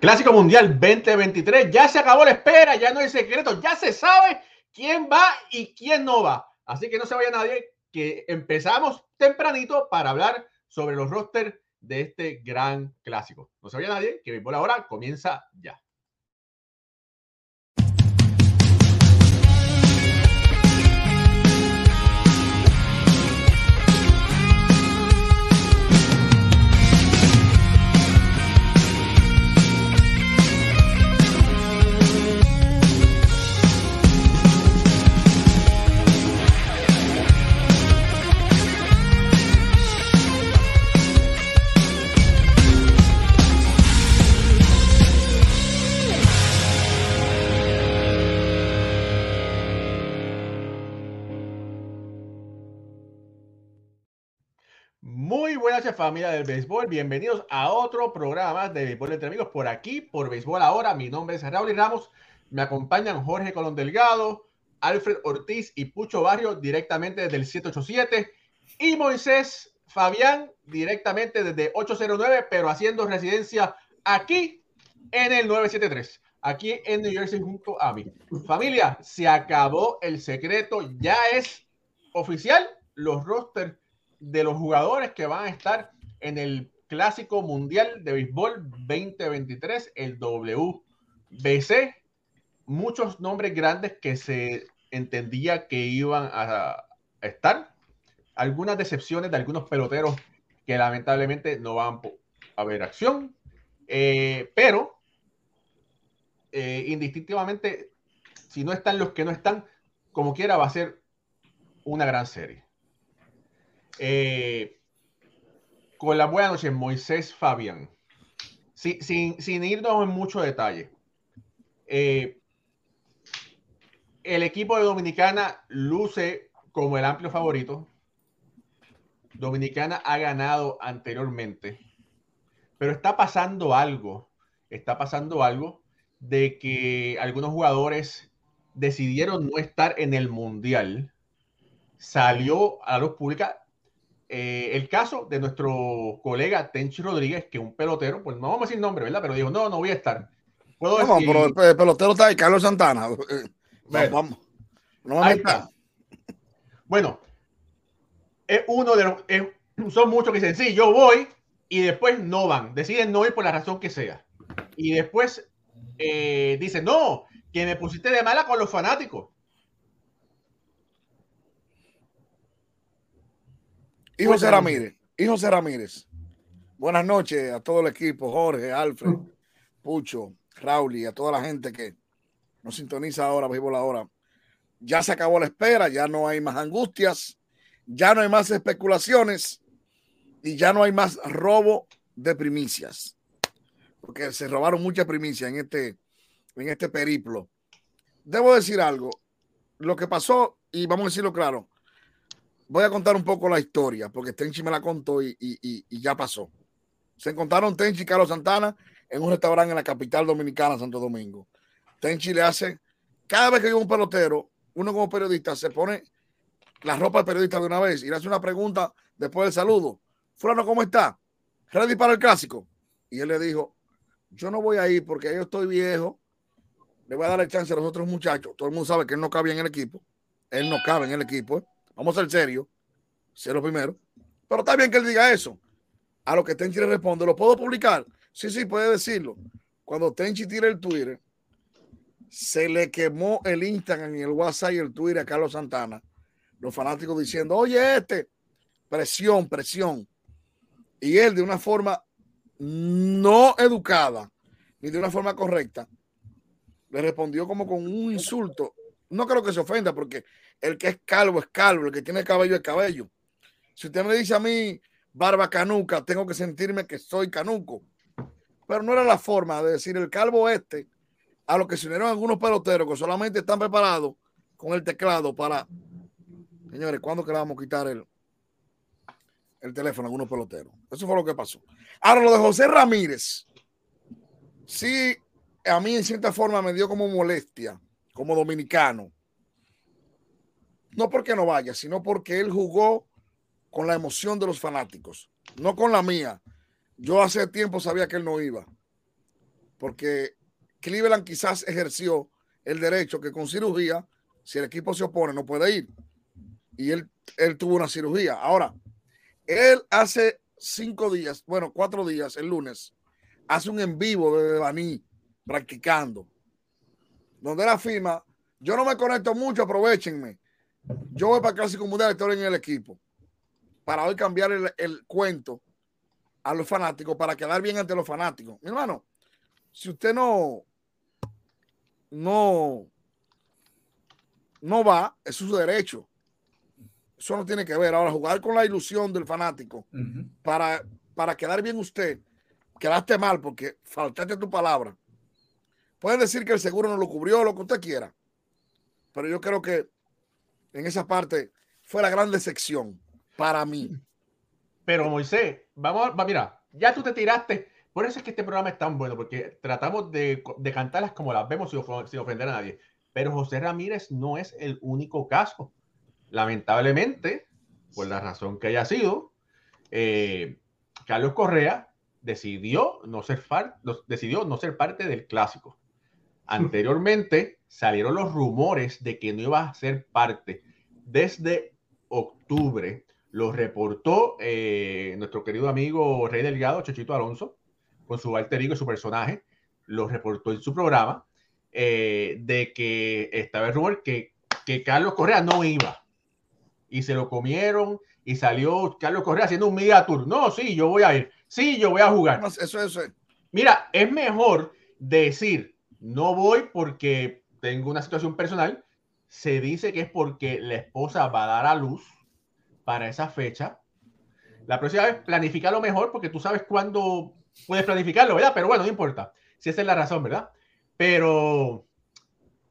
Clásico Mundial 2023. Ya se acabó la espera, ya no hay secreto, ya se sabe quién va y quién no va. Así que no se vaya nadie, que empezamos tempranito para hablar sobre los rosters de este gran clásico. No se vaya nadie, que por ahora comienza ya. Muy buenas familia del béisbol, bienvenidos a otro programa de Béisbol entre amigos por aquí, por Béisbol Ahora. Mi nombre es Raúl Ramos, me acompañan Jorge Colón Delgado, Alfred Ortiz y Pucho Barrio directamente desde el 787 y Moisés Fabián directamente desde 809, pero haciendo residencia aquí en el 973, aquí en New Jersey junto a mí. Familia, se acabó el secreto, ya es oficial los rosters de los jugadores que van a estar en el Clásico Mundial de Béisbol 2023, el WBC. Muchos nombres grandes que se entendía que iban a estar. Algunas decepciones de algunos peloteros que lamentablemente no van a ver acción. Eh, pero, eh, indistintivamente, si no están los que no están, como quiera, va a ser una gran serie. Eh, con la buena noche, Moisés Fabián. sin, sin, irnos en mucho detalle. Eh, el equipo de Dominicana luce como el amplio favorito. Dominicana ha ganado anteriormente, pero está pasando algo. Está pasando algo de que algunos jugadores decidieron no estar en el mundial. Salió a la luz pública eh, el caso de nuestro colega Tenchi Rodríguez, que un pelotero, pues no vamos a decir nombre, ¿verdad? Pero dijo, no, no voy a estar. ¿Puedo no, pero el pelotero está ahí, Carlos Santana. vamos, no está. Bueno, es uno de los, son muchos que dicen, sí, yo voy, y después no van, deciden no ir por la razón que sea. Y después eh, dicen, no, que me pusiste de mala con los fanáticos. Y José Ramírez, y José Ramírez. Buenas noches a todo el equipo, Jorge, Alfred, Pucho, Raúl y a toda la gente que nos sintoniza ahora, vivo la hora. Ya se acabó la espera, ya no hay más angustias, ya no hay más especulaciones y ya no hay más robo de primicias. Porque se robaron muchas primicias en este, en este periplo. Debo decir algo. Lo que pasó, y vamos a decirlo claro, voy a contar un poco la historia, porque Tenchi me la contó y, ya pasó. Se encontraron Tenchi y Carlos Santana en un restaurante en la capital dominicana, Santo Domingo. Tenchi le hace, cada vez que hay un pelotero, uno como periodista se pone la ropa de periodista de una vez y le hace una pregunta después del saludo. Fulano, ¿cómo está? ¿Ready para el clásico? Y él le dijo, yo no voy a ir porque yo estoy viejo, le voy a dar el chance a los otros muchachos. Todo el mundo sabe que él no cabe en el equipo. Él no cabe en el equipo. ¿eh? Vamos a ser serios. Ser lo primero. Pero está bien que él diga eso. A lo que Tenchi le responde, ¿lo puedo publicar? Sí, sí, puede decirlo. Cuando Tenchi tira el Twitter, se le quemó el Instagram y el WhatsApp y el Twitter a Carlos Santana. Los fanáticos diciendo, oye, este, presión, presión. Y él de una forma no educada, ni de una forma correcta, le respondió como con un insulto. No creo que se ofenda porque el que es calvo es calvo, el que tiene cabello es cabello. Si usted me dice a mí barba canuca, tengo que sentirme que soy canuco. Pero no era la forma de decir el calvo este a lo que se unieron algunos peloteros que solamente están preparados con el teclado para. Señores, ¿cuándo que le vamos a quitar el, el teléfono a algunos peloteros? Eso fue lo que pasó. Ahora, lo de José Ramírez. Sí, a mí en cierta forma me dio como molestia, como dominicano no porque no vaya, sino porque él jugó con la emoción de los fanáticos, no con la mía. Yo hace tiempo sabía que él no iba. porque Cleveland quizás ejerció el derecho que con cirugía, si el equipo se opone, no puede ir. Y él, él tuvo una cirugía. Ahora, él hace cinco días, bueno, cuatro días, el lunes, hace un en vivo de Baní practicando, donde la firma, yo no me conecto mucho, aprovechenme. Yo voy para Clásico Mundial, estoy en el equipo, para hoy cambiar el, el cuento a los fanáticos, para quedar bien ante los fanáticos. Mi hermano, si usted no, no, no va, es su derecho. Eso no tiene que ver. Ahora, jugar con la ilusión del fanático uh -huh. para, para quedar bien usted, quedaste mal porque faltaste tu palabra. Pueden decir que el seguro no lo cubrió, lo que usted quiera. Pero yo creo que en esa parte fue la gran decepción para mí. Pero Moisés, vamos a, mira, ya tú te tiraste. Por eso es que este programa es tan bueno, porque tratamos de, de cantarlas como las vemos sin, sin ofender a nadie. Pero José Ramírez no es el único caso lamentablemente, por la razón que haya sido, eh, Carlos Correa decidió no, ser decidió no ser parte del clásico. Anteriormente salieron los rumores de que no iba a ser parte. Desde octubre lo reportó eh, nuestro querido amigo Rey Delgado, Chochito Alonso, con su alter ego y su personaje, lo reportó en su programa, eh, de que estaba el rumor que, que Carlos Correa no iba y se lo comieron y salió Carlos Correa haciendo un media tour. No, sí, yo voy a ir. Sí, yo voy a jugar. Eso, eso. Mira, es mejor decir, no voy porque tengo una situación personal. Se dice que es porque la esposa va a dar a luz para esa fecha. La próxima vez planifica lo mejor porque tú sabes cuándo puedes planificarlo, ¿verdad? Pero bueno, no importa. Si esa es la razón, ¿verdad? Pero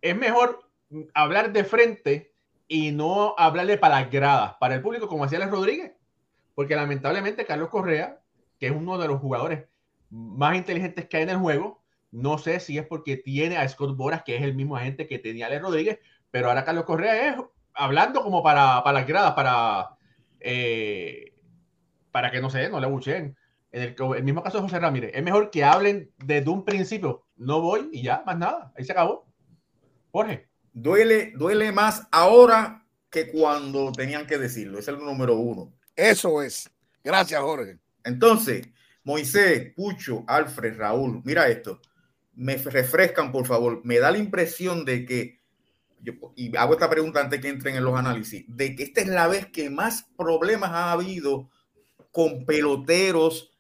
es mejor hablar de frente y no hablarle para las gradas, para el público, como hacía Les Rodríguez. Porque lamentablemente Carlos Correa, que es uno de los jugadores más inteligentes que hay en el juego, no sé si es porque tiene a Scott Boras, que es el mismo agente que tenía Les Rodríguez, pero ahora Carlos Correa es hablando como para, para las gradas, para, eh, para que no sé, no le buchen. En el, el, mismo caso de José Ramírez, es mejor que hablen desde un principio, no voy y ya, más nada, ahí se acabó. Jorge duele, duele más ahora que cuando tenían que decirlo. Es el número uno. Eso es. Gracias, Jorge. Entonces, Moisés, Pucho, Alfred, Raúl, mira esto. Me refrescan, por favor. Me da la impresión de que, yo, y hago esta pregunta antes que entren en los análisis, de que esta es la vez que más problemas ha habido con peloteros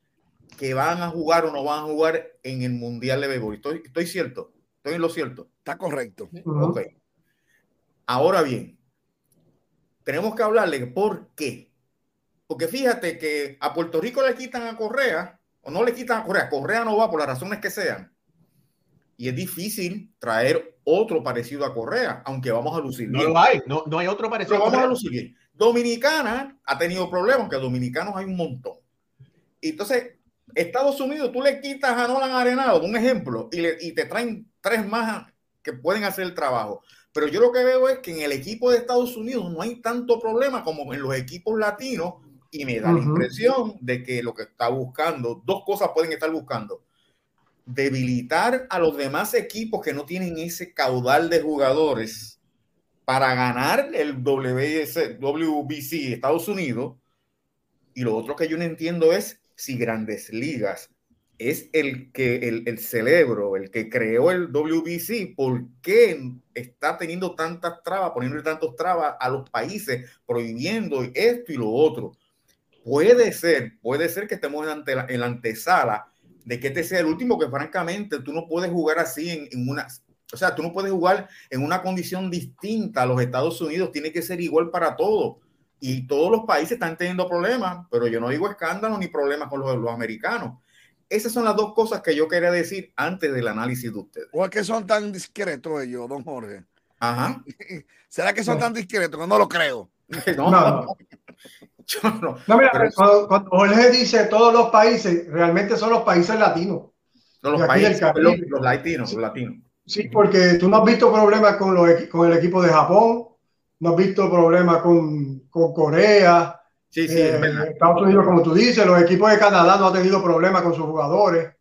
que van a jugar o no van a jugar en el Mundial de Béisbol. ¿Estoy, estoy cierto? ¿Estoy en lo cierto? Está correcto. Ok. Ahora bien, tenemos que hablarle por qué. Porque fíjate que a Puerto Rico le quitan a Correa, o no le quitan a Correa, Correa no va por las razones que sean. Y es difícil traer otro parecido a Correa, aunque vamos a lucir. No lo hay, no, no hay otro parecido. Pero vamos a lucir. Dominicana ha tenido problemas, que dominicanos hay un montón. Entonces, Estados Unidos, tú le quitas a Nolan Arenado, un ejemplo, y, le, y te traen tres más que pueden hacer el trabajo. Pero yo lo que veo es que en el equipo de Estados Unidos no hay tanto problema como en los equipos latinos y me da uh -huh. la impresión de que lo que está buscando, dos cosas pueden estar buscando. Debilitar a los demás equipos que no tienen ese caudal de jugadores para ganar el WBC, WBC Estados Unidos. Y lo otro que yo no entiendo es si grandes ligas es el que el, el, cerebro, el que creó el WBC, ¿por qué está teniendo tantas trabas, poniendo tantos trabas a los países, prohibiendo esto y lo otro? Puede ser, puede ser que estemos en la antesala de que este sea el último, que francamente tú no puedes jugar así en, en una, o sea, tú no puedes jugar en una condición distinta a los Estados Unidos, tiene que ser igual para todos. Y todos los países están teniendo problemas, pero yo no digo escándalo ni problemas con los, los americanos esas son las dos cosas que yo quería decir antes del análisis de ustedes. ¿O es que son tan discretos ellos, don Jorge? Ajá. ¿Será que son no. tan discretos? No lo creo. No, no. Yo no. no mira, Pero cuando, cuando, Jorge dice todos los países, realmente son los países latinos. No, los países, los, los, latinos, los latinos. Sí, porque tú no has visto problemas con, los, con el equipo de Japón, no has visto problemas con, con Corea, Sí, sí, eh, Estados Unidos, como tú dices, los equipos de Canadá no han tenido problemas con sus jugadores.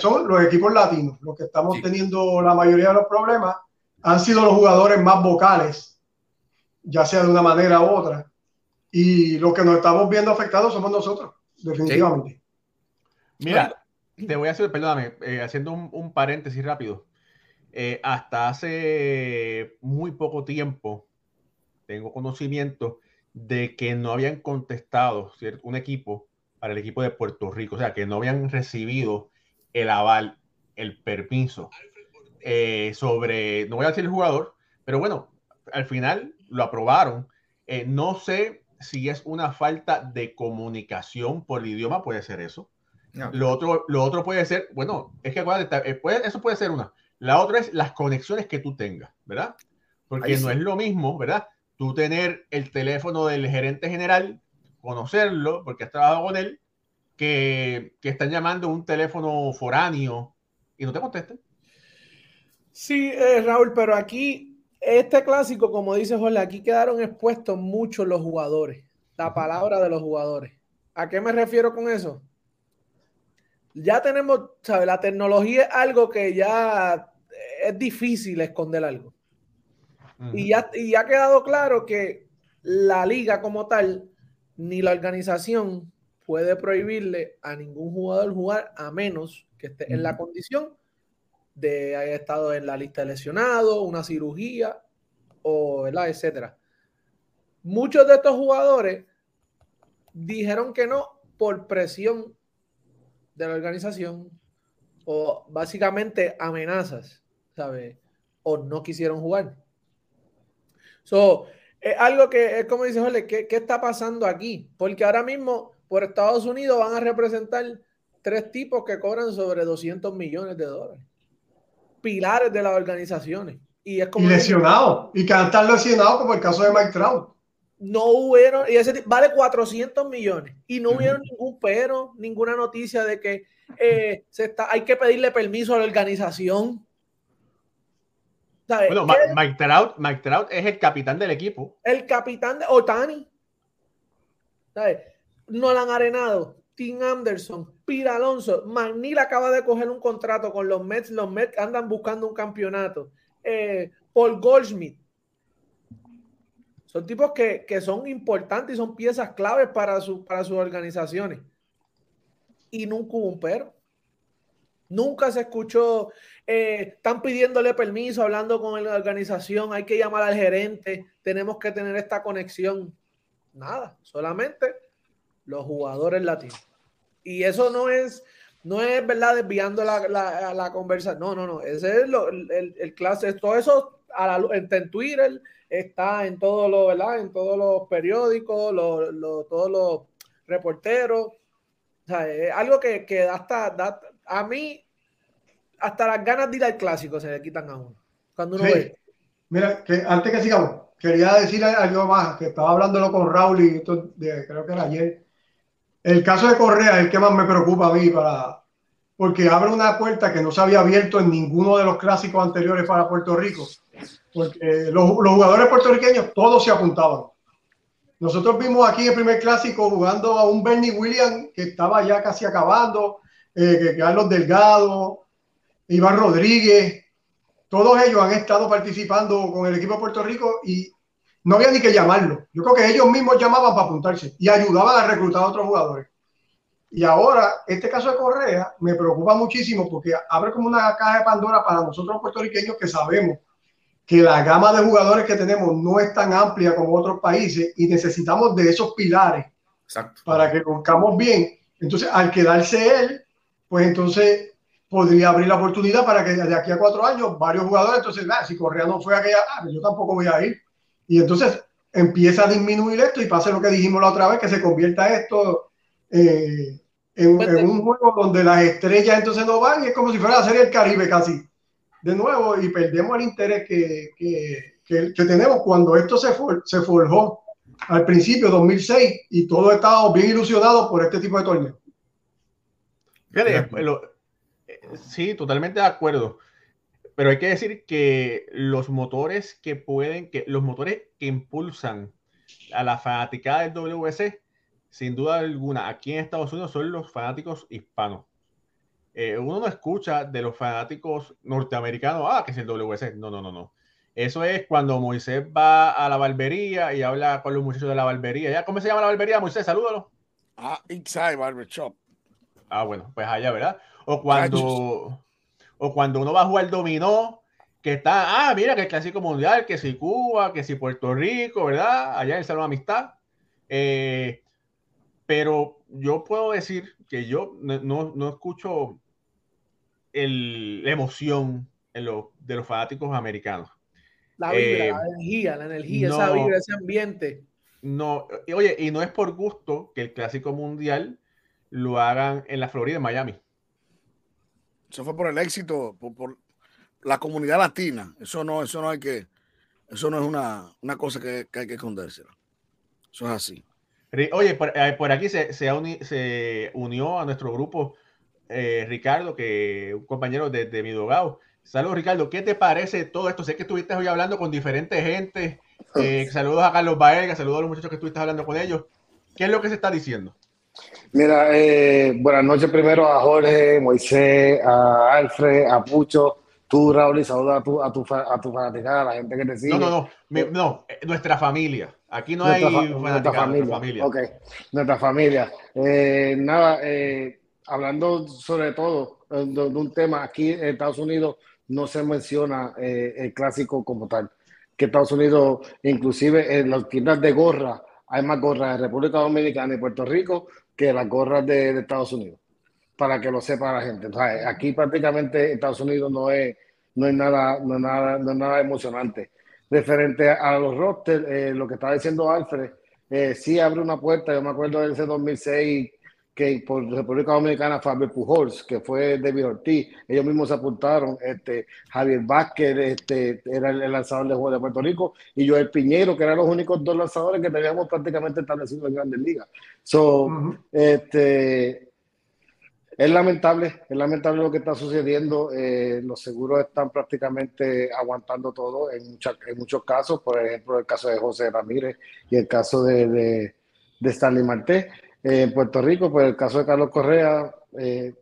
son los equipos latinos, los que estamos teniendo la mayoría de los problemas, han sido los jugadores más vocales, ya sea de una manera u otra. Y lo que nos estamos viendo afectados somos nosotros, definitivamente. Mira, te voy a hacer, perdóname, eh, haciendo un, paréntesis rápido. Eh, hasta hace muy poco tiempo tengo conocimiento de que no habían contestado ¿cierto? un equipo para el equipo de Puerto Rico, o sea, que no habían recibido el aval, el permiso eh, sobre, no voy a decir el jugador, pero bueno, al final lo aprobaron. no sé si es una falta de comunicación por el idioma, puede ser eso. Lo, otro, lo otro puede ser, bueno, es que eh, eso puede ser una. La otra es las conexiones que tú tengas, ¿verdad? Porque no es lo mismo, ¿verdad? Tú tener el teléfono del gerente general, conocerlo, porque has trabajado con él, que, que están llamando un teléfono foráneo y no te contesten. Sí, eh, Raúl, pero aquí, este clásico, como dice Jorge, aquí quedaron expuestos muchos los jugadores, la palabra de los jugadores. ¿A qué me refiero con eso? ya tenemos, ¿sabes? La tecnología es algo que ya es difícil esconder algo. y, ya, y ha quedado claro que la liga como tal, ni la organización puede prohibirle a ningún jugador jugar a menos que esté en la condición de haber estado en la lista de lesionados, una cirugía o, ¿verdad? etcétera. Muchos de estos jugadores dijeron que no por presión de la organización o básicamente amenazas, ¿sabes? O no quisieron jugar. So, es algo que es como dice Jorge, ¿qué, ¿qué, está pasando aquí? Porque ahora mismo por Estados Unidos van a representar tres tipos que cobran sobre 200 millones de dólares. Pilares de las organizaciones. Y, es como y lesionados. Y que están lesionados como el caso de Mike Trout no hubieron, y ese vale 400 millones, y no hubieron ningún pero, ninguna noticia de que eh, se está, hay que pedirle permiso a la organización. Bueno, Mike Trout, Mike Trout es el capitán del equipo. El capitán de Otani. No han Arenado, Tim Anderson, Pira Alonso, McNeil acaba de coger un contrato con los Mets, los Mets andan buscando un campeonato. Eh, Paul Goldschmidt, son tipos que, son importantes y son piezas claves para, su, para sus organizaciones. Y nunca hubo un pero. Nunca se escuchó, eh, están pidiéndole permiso, hablando con la organización, hay que llamar al gerente, tenemos que tener esta conexión. Nada, solamente los jugadores latinos. Y eso no es, no es verdad desviando la, la, conversación. No, no, no. Ese es el, el, clase. Todo eso a la, en Twitter, está en todos los, ¿verdad? En todos los periódicos, todos los reporteros. O sea, es algo que, que hasta, a mí, hasta las ganas de ir al clásico se le quitan a uno. Cuando uno ve. Mira, que antes que sigamos, quería decir algo más, que estaba hablándolo con Raúl y esto de, creo que era ayer. El caso de Correa es el que más me preocupa a mí para, porque abre una puerta que no se había abierto en ninguno de los clásicos anteriores para Puerto Rico porque los, jugadores puertorriqueños todos se apuntaban. Nosotros vimos aquí el primer clásico jugando a un Bernie Williams que estaba ya casi acabando, eh, Carlos Delgado, Iván Rodríguez, todos ellos han estado participando con el equipo de Puerto Rico y no había ni que llamarlo. Yo creo que ellos mismos llamaban para apuntarse y ayudaban a reclutar a otros jugadores. Y ahora, este caso de Correa me preocupa muchísimo porque abre como una caja de Pandora para nosotros puertorriqueños que sabemos que la gama de jugadores que tenemos no es tan amplia como otros países y necesitamos de esos pilares para que buscamos bien. Entonces, al quedarse él, pues entonces podría abrir la oportunidad para que de aquí a cuatro años varios jugadores, entonces, ah, si Correa no fue aquella, ah, yo tampoco voy a ir. Y entonces empieza a disminuir esto y pasa lo que dijimos la otra vez, que se convierta esto eh, en, en, un juego donde las estrellas entonces no van y es como si fuera la serie del Caribe casi de nuevo y perdemos el interés que, que, que, tenemos cuando esto se, se forjó al principio, 2006, y todos estábamos bien ilusionados por este tipo de torneo. Eh, sí, totalmente de acuerdo. Pero hay que decir que los motores que pueden, que los motores que impulsan a la fanaticada del WC, sin duda alguna, aquí en Estados Unidos son los fanáticos hispanos. eh, uno no escucha de los fanáticos norteamericanos, ah, que es el WC. No, no, no, no. Eso es cuando Moisés va a la barbería y habla con los muchachos de la barbería. ¿Ya cómo se llama la barbería, Moisés? Salúdalo. Ah, Inside Barber Shop. Ah, bueno, pues allá, ¿verdad? O cuando, o cuando uno va a jugar dominó, que está, ah, mira que el Clásico Mundial, que si Cuba, que si Puerto Rico, ¿verdad? Allá en el Salón Amistad. Eh, pero yo puedo decir que yo no, no escucho el, la emoción en lo, de los fanáticos americanos. La vibra, eh, la energía, la energía, esa vibra, ese ambiente. No, oye, y no es por gusto que el Clásico Mundial lo hagan en la Florida, en Miami. Eso fue por el éxito, por, la comunidad latina. Eso no, eso no hay que, eso no es una, una cosa que, hay que escondérsela. Eso es así. Oye, por, eh, aquí se, se, unió a nuestro grupo eh, Ricardo, que un compañero de, de mi dogado. Saludos, Ricardo. ¿Qué te parece todo esto? Sé que estuviste hoy hablando con diferentes gente. Eh, saludos a Carlos Baelga, saludos a los muchachos que estuviste hablando con ellos. ¿Qué es lo que se está diciendo? Mira, eh, buenas noches primero a Jorge, Moisés, a Alfred, a Pucho, tú, Raúl, y saludos a tu, a tu, a tu fanaticada, a la gente que te sigue. No, no, no, no, eh, nuestra familia. Aquí no hay nuestra familia. Nuestra familia. Ok, nuestra familia. nada, hablando sobre todo de, de, un tema, aquí en Estados Unidos no se menciona eh, el clásico como tal. Que Estados Unidos, inclusive en las tiendas de gorra, hay más gorras de República Dominicana y Puerto Rico que las gorras de, Estados Unidos, para que lo sepa la gente. aquí prácticamente Estados Unidos no es, no es, nada, no nada, no nada emocionante. Referente a los rosters, eh, lo que estaba diciendo Alfred, eh, sí abre una puerta, yo me acuerdo de ese 2006 que por República Dominicana Fabio Pujols, que fue David Ortiz, ellos mismos se apuntaron, este, Javier Vázquez este, era el, lanzador de juego de Puerto Rico, y Joel Piñero, que eran los únicos dos lanzadores que teníamos prácticamente establecidos en grandes ligas. So, este, es lamentable, es lamentable lo que está sucediendo. Eh, los seguros están prácticamente aguantando todo en, en, muchos casos, por ejemplo, el caso de José Ramírez y el caso de, de, de Stanley Marté en Puerto Rico, pues el caso de Carlos Correa eh,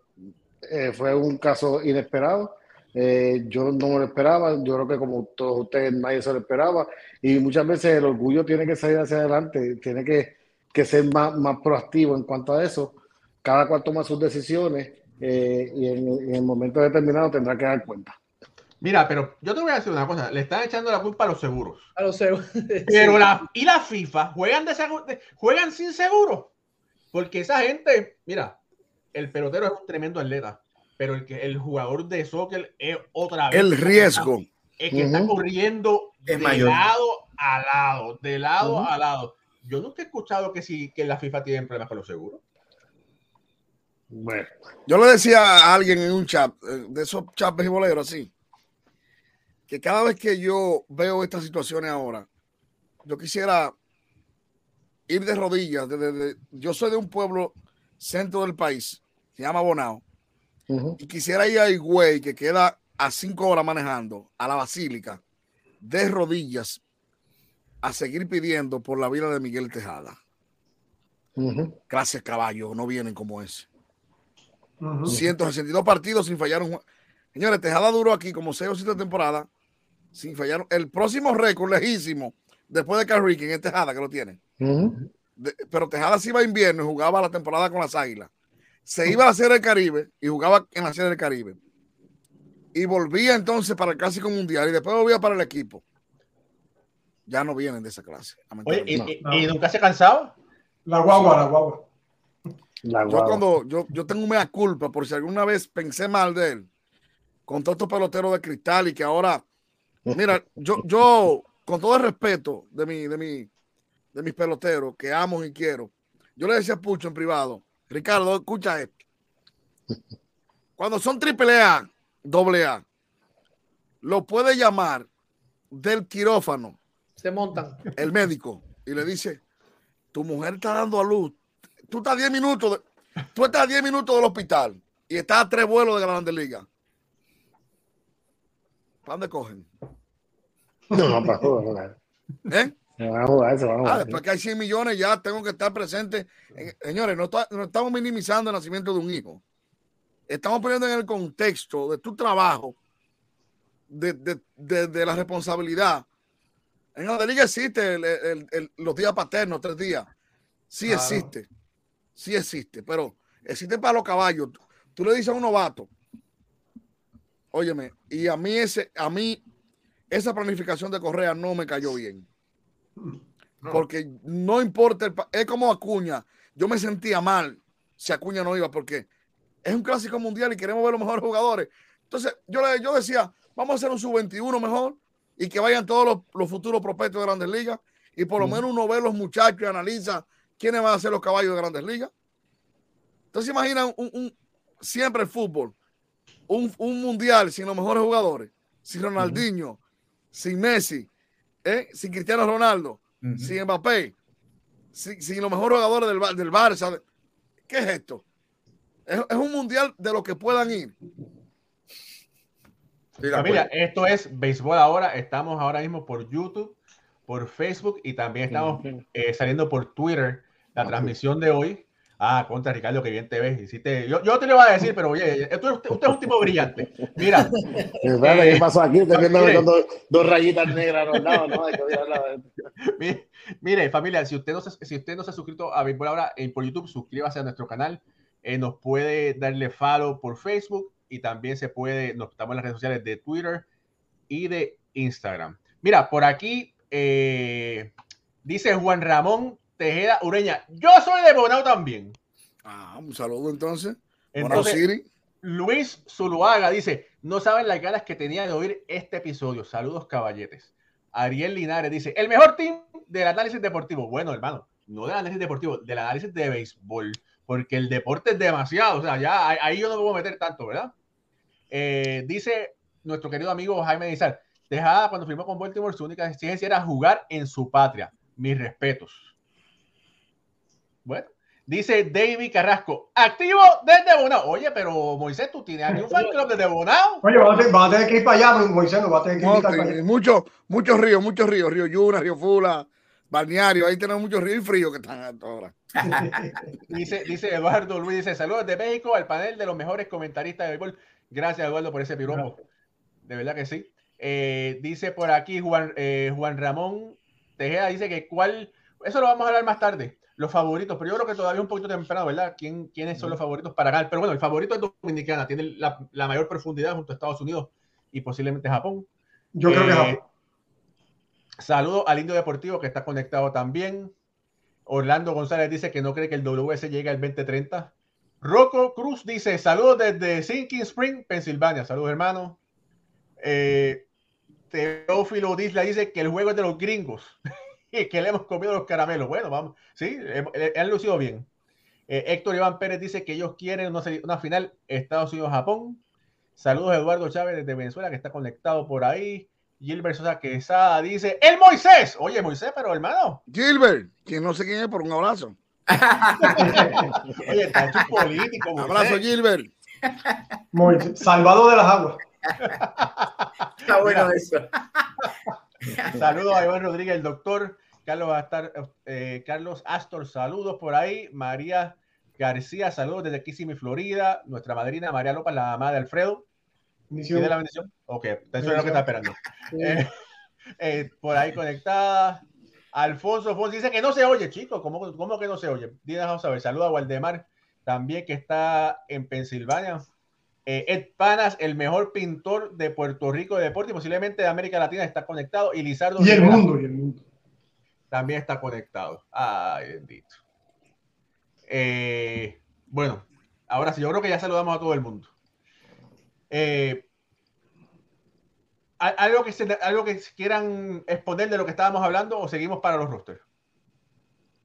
eh, fue un caso inesperado. Eh, yo no me lo esperaba, yo creo que como todos ustedes nadie se lo esperaba y muchas veces el orgullo tiene que salir hacia adelante, tiene que, que ser más, más, proactivo en cuanto a eso. Cada cual toma sus decisiones y en, el momento determinado tendrá que dar cuenta. Mira, pero yo te voy a decir una cosa, le están echando la culpa a los seguros. A los seguros. Pero la, y la FIFA juegan, de, juegan sin seguro. Porque esa gente, mira, el pelotero es un tremendo atleta, pero el, que, el jugador de soccer es otra vez. El riesgo. Es que está corriendo de lado a lado, de lado a lado. Yo nunca he escuchado que, si, que la FIFA tiene problemas con los seguros. Bueno, yo le decía a alguien en un chat, eh, de esos chats boleros así, que cada vez que yo veo estas situaciones ahora, yo quisiera ir de rodillas. yo soy de un pueblo centro del país, se llama Bonao, y quisiera ir a Higüey, que queda a cinco horas manejando, a la Basílica, de rodillas, a seguir pidiendo por la vida de Miguel Tejada. Gracias, caballo, no vienen como ese. 162 partidos sin fallar un Señores, Tejada duró aquí como 6 o 7 temporadas sin fallar. El próximo récord lejísimo después de Carrick en Tejada que lo tiene pero Tejada se iba a invierno y jugaba la temporada con las Águilas. Se iba a la Serie del Caribe y jugaba en la Serie del Caribe. Y volvía entonces para el Clásico Mundial y después volvía para el equipo. Ya no vienen de esa clase. ¿y, nunca se cansaba? La guagua, la guagua. Yo cuando yo, yo tengo una culpa por si alguna vez pensé mal de él, con todos estos peloteros de cristal y que ahora, mira, yo, yo con todo el respeto de mi, de mi, de mis peloteros que amo y quiero. Yo le decía a Pucho en privado, Ricardo, escucha esto. Cuando son triple A, doble A, lo puede llamar del quirófano. Se montan. El médico. Y le dice, tu mujer está dando a luz. Tú estás a 10 minutos, tú estás a 10 minutos del hospital y estás a tres vuelos de la Grande Liga. ¿Para dónde cogen? No, no, para ¿Eh? Ah, después que hay 100 millones ya tengo que estar presente. Señores, no, estamos minimizando el nacimiento de un hijo. estamos poniendo en el contexto de tu trabajo, de, de, la responsabilidad. En la liga existe los días paternos, tres días. Sí existe. Sí existe, pero existe para los caballos. Tú le dices a un novato, óyeme, y a mí ese, a mí esa planificación de Correa no me cayó bien. Porque no importa, es como Acuña. Yo me sentía mal si Acuña no iba, porque es un clásico mundial y queremos ver los mejores jugadores. Entonces, yo, yo decía, vamos a hacer un sub-21 mejor y que vayan todos los, futuros prospectos de Grandes Ligas y por lo menos uno ve los muchachos y analiza quiénes van a ser los caballos de Grandes Ligas. Entonces, imagina un, siempre el fútbol, un, mundial sin los mejores jugadores, sin Ronaldinho, sin Messi, ¿eh? sin Cristiano Ronaldo, sin Mbappé, sin, los mejores jugadores del, del Barça. ¿Qué es esto? Es, un mundial de los que puedan ir. Familia, esto es Béisbol Ahora. Estamos ahora mismo por YouTube, por Facebook y también estamos eh, saliendo por Twitter la transmisión de hoy. Ah, contra Ricardo, que bien te ves. Hiciste... Yo, yo te lo iba a decir, pero oye, usted, usted, es un tipo brillante. Mira. ¿Qué pasó aquí? Usted viendo con dos, rayitas negras a los lados, ¿no? Hay que mire, mire, familia, si usted, no se, si usted no se ha suscrito a Béisbol Ahora en, por YouTube, suscríbase a nuestro canal. Eh, nos puede darle follow por Facebook y también se puede, nos estamos en las redes sociales de Twitter y de Instagram. Mira, por aquí eh, dice Juan Ramón Tejeda Ureña. Yo soy de Bonao también. Ah, un saludo entonces. entonces Luis Zuluaga dice, no saben las ganas que tenía de oír este episodio. Saludos caballetes. Ariel Linares dice, el mejor team del análisis deportivo. Bueno, hermano, no del análisis deportivo, del análisis de béisbol, porque el deporte es demasiado. O sea, ya ahí yo no me puedo meter tanto, ¿verdad? Eh, dice nuestro querido amigo Jaime Dizar, Tejada cuando firmó con Baltimore, su única exigencia era jugar en su patria. Mis respetos. Bueno, dice David Carrasco, activo desde Bonao. Oye, pero Moisés, tú tienes aquí un fan club desde Bonao. Oye, va a, tener, que ir para allá, Moisés, no va a tener que ir para allá. Muchos, muchos ríos, muchos ríos, Río Yuna, Río Fula, Balneario, ahí tenemos muchos ríos y fríos que están a ahora. dice, dice Eduardo Luis, dice, saludos de México al panel de los mejores comentaristas de béisbol. Gracias, Eduardo, por ese piropo. De verdad que sí. Eh, dice por aquí Juan, eh, Juan Ramón Tejeda, dice que cuál, eso lo vamos a hablar más tarde los favoritos, pero yo creo que todavía es un poquito temprano, ¿verdad? ¿Quién, ¿Quiénes son los favoritos para ganar? Pero bueno, el favorito es Dominicana, tiene la, mayor profundidad junto a Estados Unidos y posiblemente Japón. Yo creo que eh, Japón. Saludo al Indio Deportivo que está conectado también. Orlando González dice que no cree que el WS llegue al 2030. Rocco Cruz dice: Saludos desde Sinking Spring, Pensilvania. Saludos, hermano. Eh, Teófilo Disla dice que el juego es de los gringos. que le hemos comido los caramelos. Bueno, vamos, sí, han lucido bien. Eh, Héctor Iván Pérez dice que ellos quieren una final Estados Unidos-Japón. Saludos Eduardo Chávez desde Venezuela que está conectado por ahí. Gilbert Sosa Quesada dice, el Moisés. Oye, Moisés, pero hermano. Gilbert, quien no sé quién es, por un abrazo. Oye, está hecho político. Un Abrazo, Gilbert. salvado de las aguas. Está bueno eso. Saludos a Iván Rodríguez, el doctor. Carlos, Astor, eh, Carlos Astor, saludos por ahí. María García, saludos desde Kissimmee, Florida. Nuestra madrina María López, la mamá de Alfredo. ¿Tiene la bendición? Ok, eso es lo que está esperando. Eh, eh, por ahí conectada. Alfonso Alfonso dice que no se oye, chicos. ¿Cómo, cómo que no se oye? Vamos a ver. Saludos a Waldemar, también que está en Pensilvania. Ed Panas, el mejor pintor de Puerto Rico de deporte y posiblemente de América Latina, está conectado. Y Lizardo. Y el mundo, y el mundo también está conectado. Ay, bendito. Eh, bueno, ahora sí, yo creo que ya saludamos a todo el mundo. Eh, algo, que algo que quieran exponer de lo que estábamos hablando o seguimos para los rosters.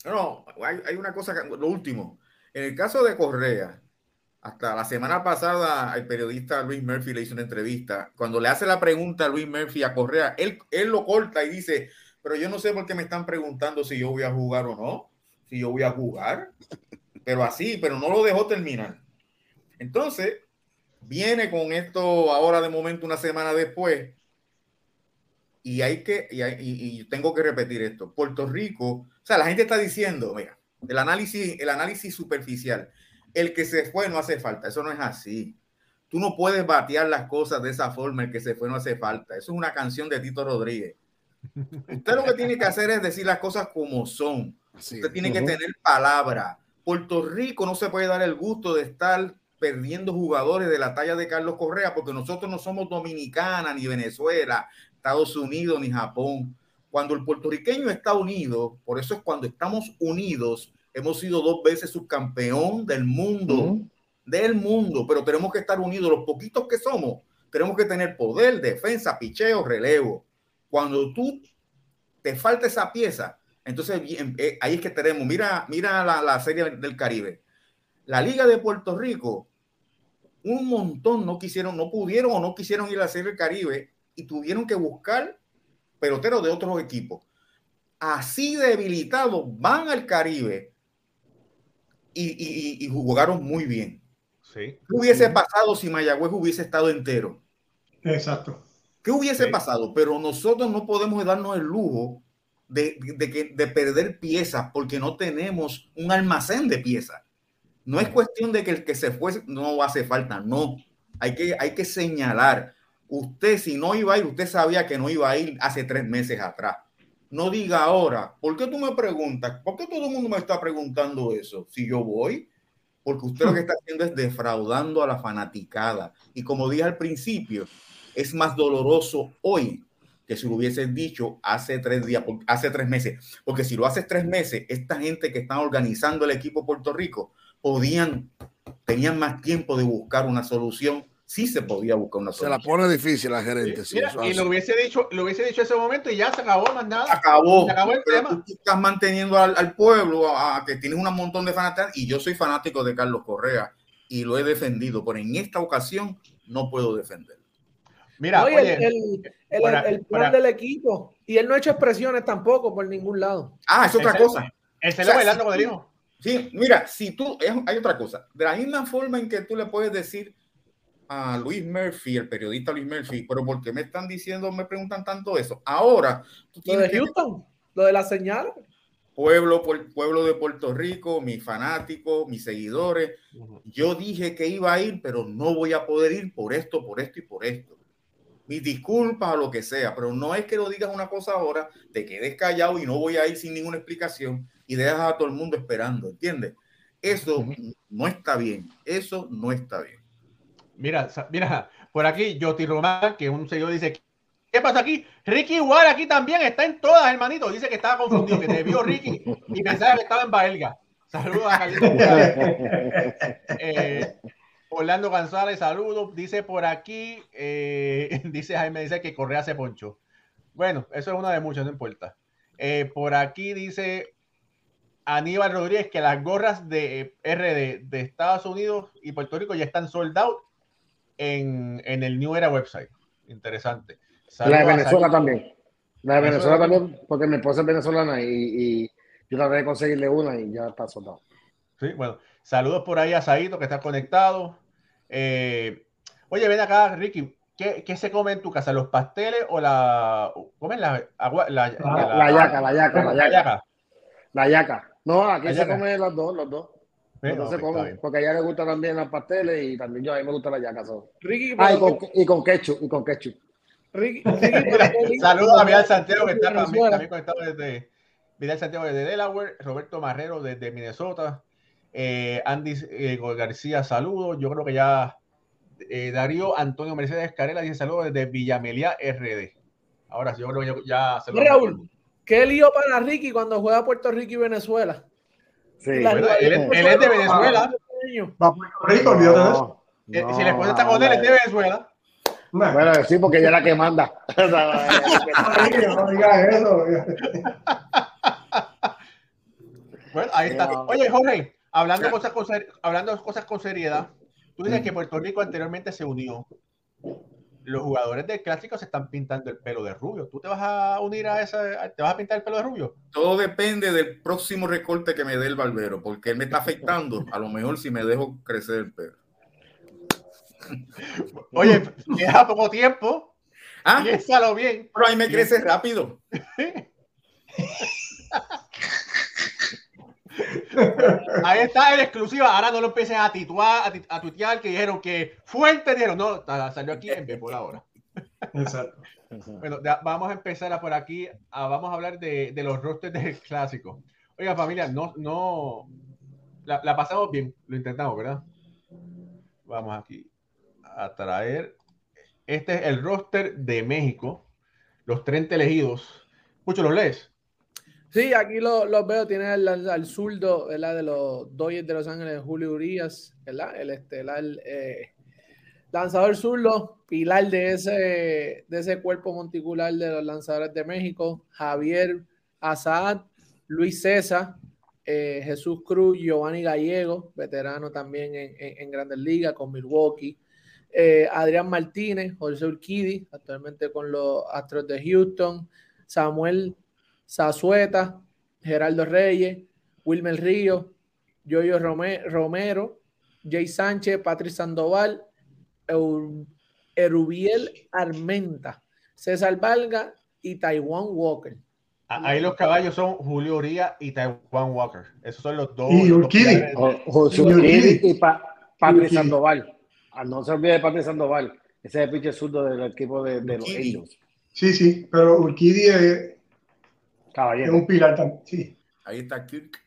No, hay, una cosa, lo último. En el caso de Correa, hasta la semana pasada el periodista Luis Murphy le hizo una entrevista. Cuando le hace la pregunta a Luis Murphy a Correa, él, él lo corta y dice, pero yo no sé por qué me están preguntando si yo voy a jugar o no, si yo voy a jugar, pero así, pero no lo dejó terminar. Entonces, viene con esto ahora de momento una semana después, y hay que, y, tengo que repetir esto, Puerto Rico, o sea, la gente está diciendo, mira, el análisis, el análisis superficial, el que se fue no hace falta. Eso no es así. Tú no puedes batear las cosas de esa forma, el que se fue no hace falta. Eso es una canción de Tito Rodríguez. Usted lo que tiene que hacer es decir las cosas como son. Usted tiene que tener palabra. Puerto Rico no se puede dar el gusto de estar perdiendo jugadores de la talla de Carlos Correa porque nosotros no somos Dominicana, ni Venezuela, Estados Unidos, ni Japón. Cuando el puertorriqueño está unido, por eso es cuando estamos unidos, hemos sido dos veces subcampeón del mundo, del mundo, pero tenemos que estar unidos, los poquitos que somos, tenemos que tener poder, defensa, picheo, relevo. Cuando tú te falta esa pieza, entonces eh, ahí es que tenemos, mira, mira la, la serie del Caribe. La Liga de Puerto Rico, un montón no quisieron, no pudieron o no quisieron ir a la Serie del Caribe y tuvieron que buscar peloteros de otros equipos. Así debilitados van al Caribe y, jugaron muy bien. Sí. ¿Qué hubiese pasado si Mayagüez hubiese estado entero? Exacto. ¿Qué hubiese pasado? Pero nosotros no podemos darnos el lujo de, de, perder piezas porque no tenemos un almacén de piezas. No es cuestión de que el que se fue no hace falta, no. Hay que, hay que señalar. Usted, si no iba a ir, usted sabía que no iba a ir hace tres meses atrás. No diga ahora, ¿por qué tú me preguntas? ¿Por qué todo el mundo me está preguntando eso? Si yo voy, porque usted lo que está haciendo es defraudando a la fanaticada. Y como dije al principio, es más doloroso hoy que si lo hubiesen dicho hace tres días, hace tres meses. Porque si lo haces tres meses, esta gente que está organizando el equipo Puerto Rico podían, tenían más tiempo de buscar una solución. Sí se podía buscar una solución. Se la pone difícil la gerente. y lo hubiese dicho, lo hubiese dicho ese momento y ya se acabó más nada. Acabó. Se acabó el tema. Tú estás manteniendo al, pueblo a, que tienes un montón de fanáticos y yo soy fanático de Carlos Correa y lo he defendido, pero en esta ocasión no puedo defenderlo. Mira, oye, el, el, plan del equipo y él no ha hecho expresiones tampoco por ningún lado. Ah, es otra cosa. Él se bailando el hijo. Sí, mira, si tú, hay otra cosa, de la misma forma en que tú le puedes decir a Luis Murphy, el periodista Luis Murphy, pero ¿por qué me están diciendo, me preguntan tanto eso? Ahora, tú lo de Houston, lo de la señal. Pueblo, pueblo de Puerto Rico, mis fanáticos, mis seguidores, yo dije que iba a ir, pero no voy a poder ir por esto, por esto y por esto. Mis disculpas o lo que sea, pero no es que lo digas una cosa ahora, te quedes callado y no voy a ir sin ninguna explicación y dejas a todo el mundo esperando, ¿entiendes? Eso no está bien, eso no está bien. Mira, mira, por aquí Joti Román, que un señor dice, ¿qué pasa aquí? Ricky igual aquí también está en todas, hermanito. Dice que estaba confundido, que te vio Ricky y pensaba que estaba en Baelga. Saludos a eh, Orlando González, saludos. Dice por aquí, eh, dice Jaime, dice que Correa se poncho. Bueno, eso es una de muchas, no importa. Eh, por aquí dice Aníbal Rodríguez que las gorras de RD de Estados Unidos y Puerto Rico ya están sold out en, el New Era website. Interesante. la de Venezuela también. La de Venezuela, también, porque mi esposa es venezolana y, yo traté de conseguirle una y ya está soldado. Sí, bueno. Saludos por ahí a Saito que está conectado. Eh, oye, ven acá, Ricky. ¿Qué, se come en tu casa? ¿Los pasteles o la. ¿Comen la agua? La, la, yaca, la yaca, la yaca. La yaca. No, aquí se come los dos, los dos. Los dos se comen, porque a ella le gusta también los pasteles y también yo a mí me gusta la yaca. Ricky, ah, y con, y con ketchup, y con ketchup. Ricky, Saludos a Vidal Santiago que está también, también conectado desde Vidal Santiago desde Delaware, Roberto Marrero desde Minnesota, eh, Andy eh, García, saludos. Yo creo que ya eh, Darío Antonio Mercedes Carela dice saludos desde Villamelia RD. Ahora sí, yo creo que ya se lo Raúl, ¿Qué lío para Ricky cuando juega Puerto Rico y Venezuela? Sí, él, es de Venezuela. Va a Puerto Rico, olvídate de eso. Eh, si le esposa está con él, es de Venezuela. Bueno, sí, porque ella es la que manda. no digas eso. bueno, ahí está. Oye, Jorge, hablando cosas con, hablando cosas con seriedad, tú dices que Puerto Rico anteriormente se unió los jugadores del clásico se están pintando el pelo de rubio. ¿Tú te vas a unir a ese, te vas a pintar el pelo de rubio? Todo depende del próximo recorte que me dé el barbero, porque él me está afectando. A lo mejor si me dejo crecer el pelo. Oye, queda poco tiempo. Ah, piénsalo bien. Pero ahí me crece rápido. Ahí está el exclusiva. Ahora no lo empiecen a tituar, a, tuitear que dijeron que fuente dijeron, no, salió aquí en por ahora. Exacto. Bueno, vamos a empezar a por aquí. vamos a hablar de, los rosters del clásico. Oiga, familia, no, no, la, la, pasamos bien, lo intentamos, ¿verdad? Vamos aquí a traer. Este es el roster de México, los 30 elegidos. Muchos los lees. Sí, aquí los lo veo. Tiene al, al, zurdo de los Dodgers de Los Ángeles, Julio Urias, ¿verdad? El estelar eh, lanzador zurdo, pilar de ese, de ese cuerpo monticular de los lanzadores de México, Javier Azad, Luis César, eh, Jesús Cruz, Giovanni Gallego, veterano también en, en, Grandes Ligas con Milwaukee, eh, Adrián Martínez, José Urquidi, actualmente con los Astros de Houston, Samuel Zazueta, Geraldo Reyes, Wilmer Río, Yoyo Romero, Jay Sánchez, Patrick Sandoval, Erubiel Armenta, César Valga y Taiwan Walker. Ahí los caballos son Julio Uría y Taiwan Walker. Esos son los dos. Y Urquidi. José Urquidi y Patrick Sandoval. Ah, no se olvide de Patrick Sandoval. Ese es el pinche surdo del equipo de, los Angels. Sí, sí, pero Urquidi es, Caballero. Es un pilar también, sí. Ahí está Kirk.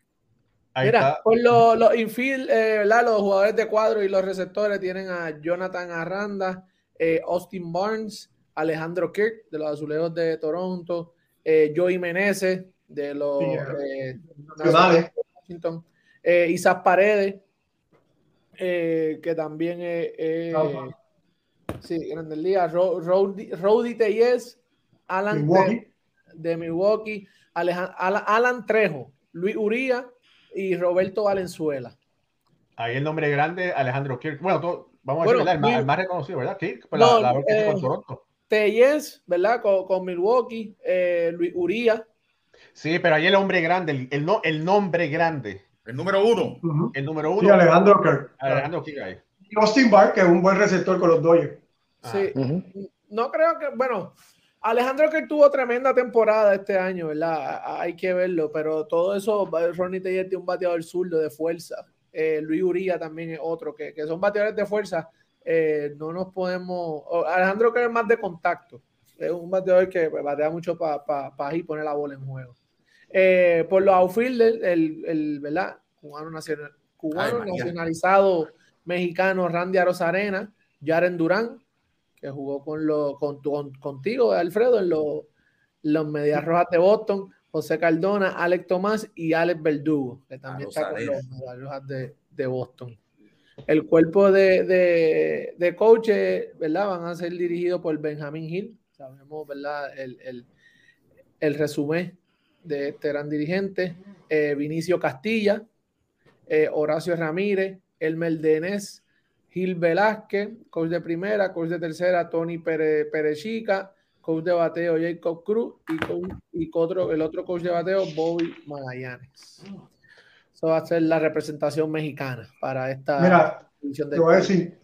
Ahí Mira, está. por los, los infield, eh, los jugadores de cuadro y los receptores tienen a Jonathan Arranda, eh, Austin Barnes, Alejandro Kirk de los Azulejos de Toronto, eh, Joey Meneses de los eh, de Washington, eh, Isaac Paredes, que también es sí, Grandes Ligas, Rowdy Teyes, Alan de Milwaukee, Alan Trejo, Luis Uría y Roberto Valenzuela. Ahí el nombre grande, Alejandro Kirk. Bueno, vamos a decir, el, más, reconocido, ¿verdad? Kirk, pues la, la eh, con Toronto. Teyes, ¿verdad? Con, Milwaukee, eh, Luis Uría. Sí, pero ahí el hombre grande, el, no, el nombre grande. El número uno. El número uno. Sí, Alejandro Kirk. Alejandro Kirk ahí. Austin Barr, que es un buen receptor con los Dodgers. Sí. No creo que, bueno, Alejandro que tuvo tremenda temporada este año, ¿verdad? Hay que verlo, pero todo eso, Ronnie Teller tiene un bateador zurdo de fuerza. Eh, Luis Uría también es otro, que, son bateadores de fuerza. Eh, no nos podemos. Alejandro que es más de contacto. Es un bateador que batea mucho para pa, pa, y poner la bola en juego. Eh, por los outfielders, el, el, ¿verdad? Cubano, nacional, cubano nacionalizado mexicano Randy Arozarena, Jaren Durán, que jugó con, lo, con, contigo, Alfredo, en los Medias Rojas de Boston, José Cardona, Alex Tomás y Alex Verdugo, que también está con los Medias Rojas de, Boston. El cuerpo de, de, coaches, ¿verdad? Van a ser dirigidos por Benjamin Hill. Sabemos, ¿verdad? El, el, resumen de este gran dirigente. Eh, Vinicio Castilla, eh, Horacio Ramírez, Elmer Denés, Gil Velázquez, coach de primera, coach de tercera, Tony Perechica, coach de bateo, Jacob Cruz y, y otro, el otro coach de bateo, Bobby Magallanes. Eso va a ser la representación mexicana para esta Mira, te voy a decir,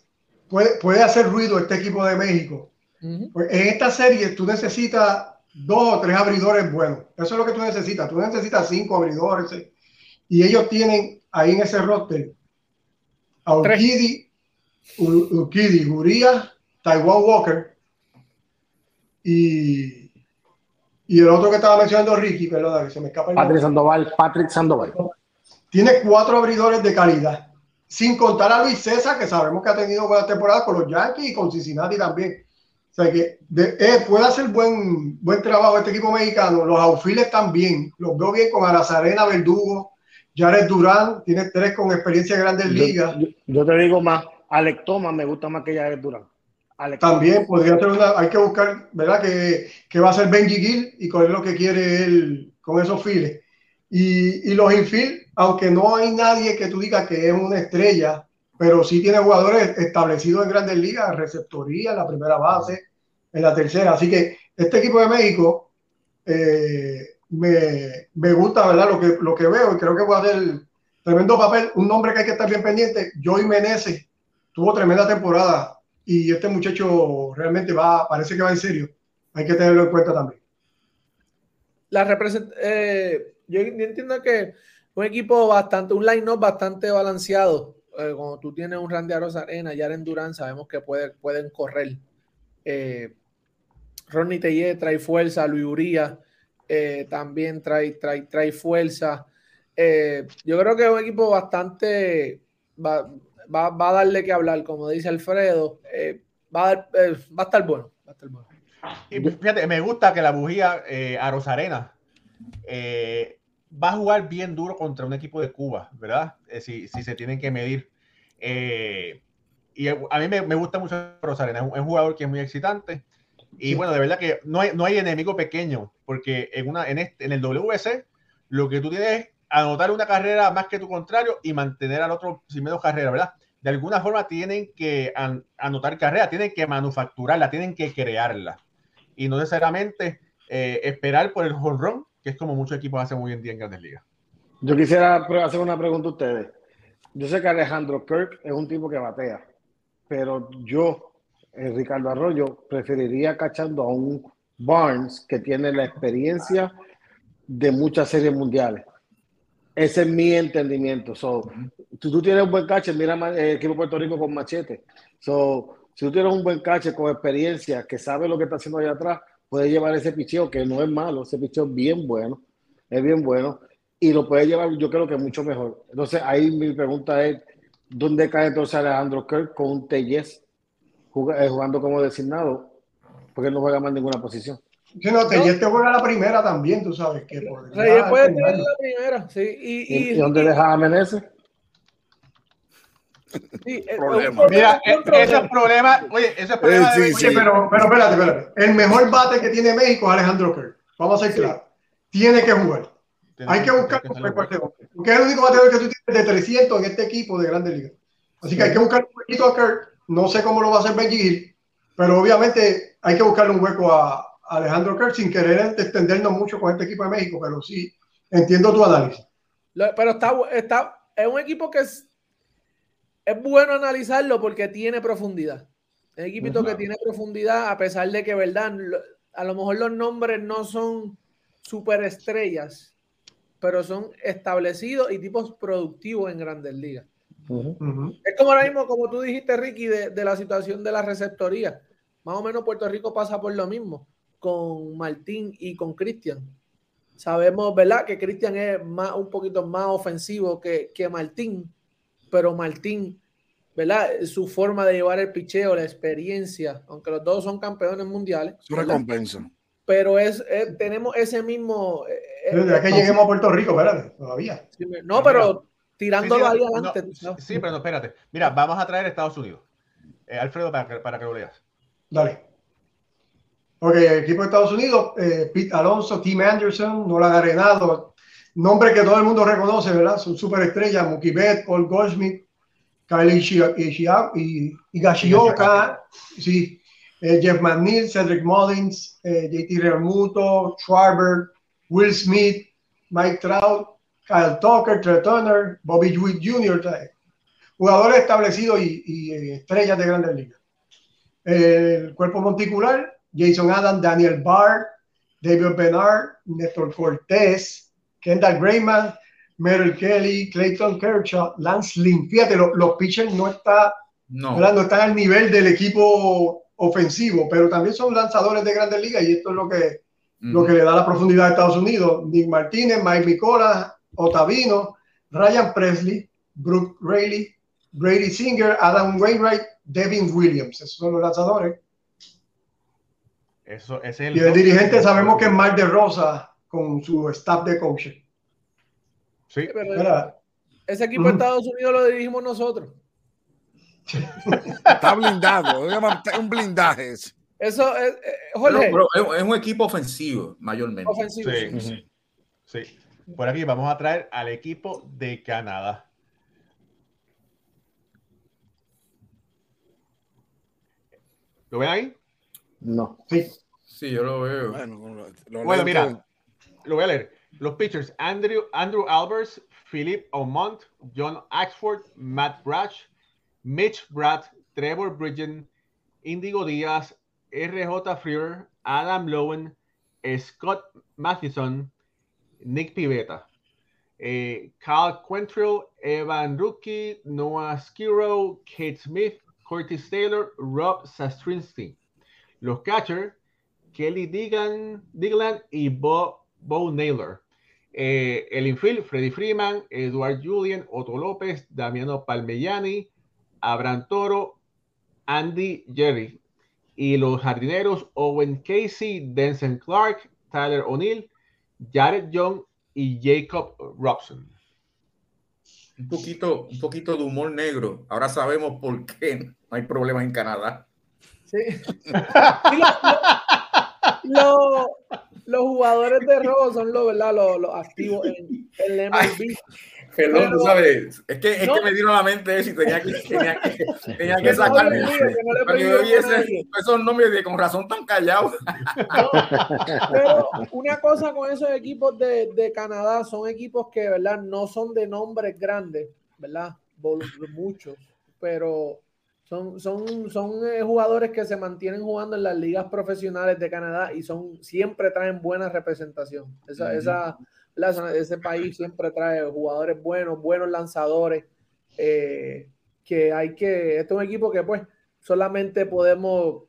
puede, puede, hacer ruido este equipo de México. Pues en esta serie tú necesitas dos o tres abridores buenos. Eso es lo que tú necesitas. Tú necesitas cinco abridores. Y ellos tienen ahí en ese roster a Urquidi, Ukidi, Guría, Taiwan Walker y, y el otro que estaba mencionando Ricky, perdón, que se me escapa el Patrick Sandoval, Patrick Sandoval. Tiene cuatro abridores de calidad, sin contar a Luis César, que sabemos que ha tenido buena temporada con los Yankees y con Cincinnati también. O sea que eh, puede hacer buen, buen trabajo este equipo mexicano. Los outfielders también. Los veo bien con Arazarena, Verdugo, Jared Durán. Tiene tres con experiencia en grandes ligas. yo, te digo más. Alex Thomas me gusta más que Jared Durán. También podría ser una, hay que buscar, ¿verdad? Que, que, va a ser Benji Gill y con lo que quiere él con esos files. Y, y, los infield, aunque no hay nadie que tú digas que es una estrella, pero sí tiene jugadores establecidos en grandes ligas, receptoría la primera base, en la tercera. Así que este equipo de México eh, me, me, gusta, ¿verdad? Lo que, lo que veo y creo que va a ser tremendo papel. Un nombre que hay que estar bien pendiente, Joey Meneses tuvo tremenda temporada y este muchacho realmente va, parece que va en serio. Hay que tenerlo en cuenta también. La represent eh, yo entiendo que un equipo bastante, un line-up bastante balanceado. Eh, cuando tú tienes un Randy Arena y Aren Durán, sabemos que pueden correr. Eh, Ronnie Tellé trae fuerza, Luis Uría eh, también trae, trae, trae fuerza. Eh, yo creo que es un equipo bastante. Va, va, a darle que hablar, como dice Alfredo. va, a va, a estar bueno. Va a estar bueno. Y fíjate, me gusta que la bujía a Rosarena va a jugar bien duro contra un equipo de Cuba, ¿verdad? si, si, se tienen que medir. y a mí me, me gusta mucho Rosarena, es un, jugador que es muy excitante. Y bueno, de verdad que no hay, no hay enemigo pequeño, porque en, una, en, este, en el WC lo que tú tienes es anotar una carrera más que tu contrario y mantener al otro sin menos carrera, ¿verdad? De alguna forma tienen que anotar carrera, tienen que manufacturarla, tienen que crearla. Y no necesariamente eh, esperar por el run, que es como muchos equipos hacen muy bien día en grandes ligas. Yo quisiera hacer una pregunta a ustedes. Yo sé que Alejandro Kirk es un tipo que batea, pero yo eh, Ricardo Arroyo preferiría cachando a un Barnes que tiene la experiencia de muchas series mundiales. Ese es mi entendimiento. So, si tú tienes un buen cache, mira el eh, equipo de Puerto Rico con machete. So, si tú tienes un buen cache con experiencia, que sabe lo que está haciendo allá atrás, puede llevar ese picheo, que no es malo, ese picheo es bien bueno, es bien bueno, y lo puede llevar, yo creo que mucho mejor. Entonces, ahí mi pregunta es, ¿dónde cae entonces Alejandro Kirk con un Tellez eh, jugando como designado, porque él no juega más ninguna posición. Sí, no, te, te juega la primera también, tú sabes que Reyes puede tener la primera, sí. ¿Y, y, ¿Y dónde deja a Menezes? Sí, problema. Mira, e, ese es problema, oye, ese es problema sí, sí, pero, pero espérate, espérate. El mejor bate que tiene México es Alejandro Kerr. Vamos a ser claros. Tiene que jugar. Hay que buscar un porque es el único bateador que tú tienes de 300 en este equipo de Grandes Ligas. Así que hay que buscar un poquito a Kerr no sé cómo lo va a hacer Benji pero obviamente hay que buscarle un hueco a, Alejandro Kerr sin querer extendernos mucho con este equipo de México, pero sí entiendo tu análisis. Pero está, está, es un equipo que es, es bueno analizarlo porque tiene profundidad. Es un equipo que tiene profundidad, a pesar de que, verdad, a lo mejor los nombres no son superestrellas, pero son establecidos y tipos productivos en grandes ligas. Es como ahora mismo, como tú dijiste, Ricky, de, la situación de la receptoría. Más o menos Puerto Rico pasa por lo mismo con Martín y con Cristian. Sabemos, ¿verdad? Que Cristian es más, un poquito más ofensivo que, que Martín, pero Martín, ¿verdad? Su forma de llevar el picheo, la experiencia, aunque los dos son campeones mundiales. Su recompensa. Pero es, tenemos ese mismo. Desde que lleguemos a Puerto Rico, espérate, todavía. no, pero tirándolo ahí adelante. sí, pero no, espérate. Mira, vamos a traer a Estados Unidos. Eh, Alfredo, para que, para que lo leas. Dale. Ok, equipo de Estados Unidos, eh, Pete Alonso, Tim Anderson, Nolan Arenado, nombre que todo el mundo reconoce, ¿verdad? Son superestrellas, Mookie Betts, Paul Goldschmidt, Kylie Higashioka, sí, eh, Jeff McNeil, Cedric Mullins, JT Realmuto, Schwarber, Will Smith, Mike Trout, Kyle Tucker, Trey Turner, Bobby Witt Jr., jugadores establecidos y, eh, estrellas de grandes ligas. El cuerpo monticular, Jason Adam, Daniel Barr, David Bernard, Néstor Cortés, Kendall Grayman, Merrill Kelly, Clayton Kershaw, Lance Lynn. Fíjate, los pitchers no, está, no. no están al nivel del equipo ofensivo, pero también son lanzadores de grandes ligas y esto es lo que, lo que le da la profundidad a Estados Unidos. Nick Martínez, Mike Nicola, Otavino, Ryan Presley, Brooke Rayleigh, Brady Singer, Adam Wainwright, Devin Williams. Esos son los lanzadores. Eso es el y el dirigente sabemos que es Mark de Rosa con su staff de coaching. Sí, pero ese equipo de Estados Unidos lo dirigimos nosotros. Está blindado, es un blindaje. Eso es, eh, es, un equipo ofensivo, mayormente. Ofensivo. sí. sí. Por aquí vamos a traer al equipo de Canadá. ¿Lo ven ahí? No. Sí. Sí, yo lo veo. Bueno, mira, lo voy a leer. Los pitchers, Andrew, Andrew Albers, Philip Omont, John Axford, Matt Brash, Mitch Bratt, Trevor Bridgen, Indigo Díaz, RJ Freer, Adam Lowen, Scott Matheson, Nick Pivetta. eh, Cal Quentrill, Evan Rookie, Noah Skiro, Kate Smith, Curtis Taylor, Rob Sastrinsky. Los catchers, Kelly Digan, Digland y Bo, Bo Naylor. Eh, el infield, Freddy Freeman, Eduard Julian, Otto López, Damiano Palmellani, Abraham Toro, Andy Jerry. Y los jardineros, Owen Casey, Denson Clark, Tyler O'Neill, Jared Young y Jacob Robson. Un poquito, un poquito de humor negro. Ahora sabemos por qué no hay problemas en Canadá. Sí. los, los jugadores de robo son los, ¿verdad? Los, los activos en el MLB. Perdón, tú sabes, es que, es no, que me dieron a la mente eso y tenía que, tenía que, tenía que sacarme. No no yo vi ese, esos nombres de con razón tan callados. Pero una cosa con esos equipos de, de, Canadá son equipos que, ¿verdad? No son de nombres grandes, ¿verdad? Muchos, pero son, son, son eh, jugadores que se mantienen jugando en las ligas profesionales de Canadá y son siempre traen buena representación. Esa, uh -huh. esa ese país siempre trae jugadores buenos, buenos lanzadores, eh, que hay que, este es un equipo que pues solamente podemos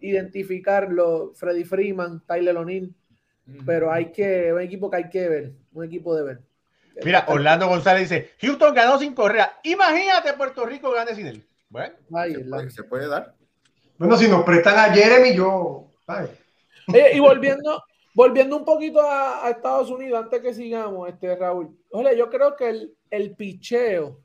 identificarlo, Freddy Freeman, Tyler O'Neill, pero hay que, un equipo que hay que ver, un equipo de ver. Mira, Orlando González dice, Houston ganó sin Correa, imagínate Puerto Rico gane sin él. Bueno, Ay, se, puede, se, puede, dar. Bueno, si nos prestan a Jeremy, yo... Eh, y volviendo, Volviendo un poquito a, a, Estados Unidos, antes que sigamos, este Raúl. Oye, yo creo que el, el picheo,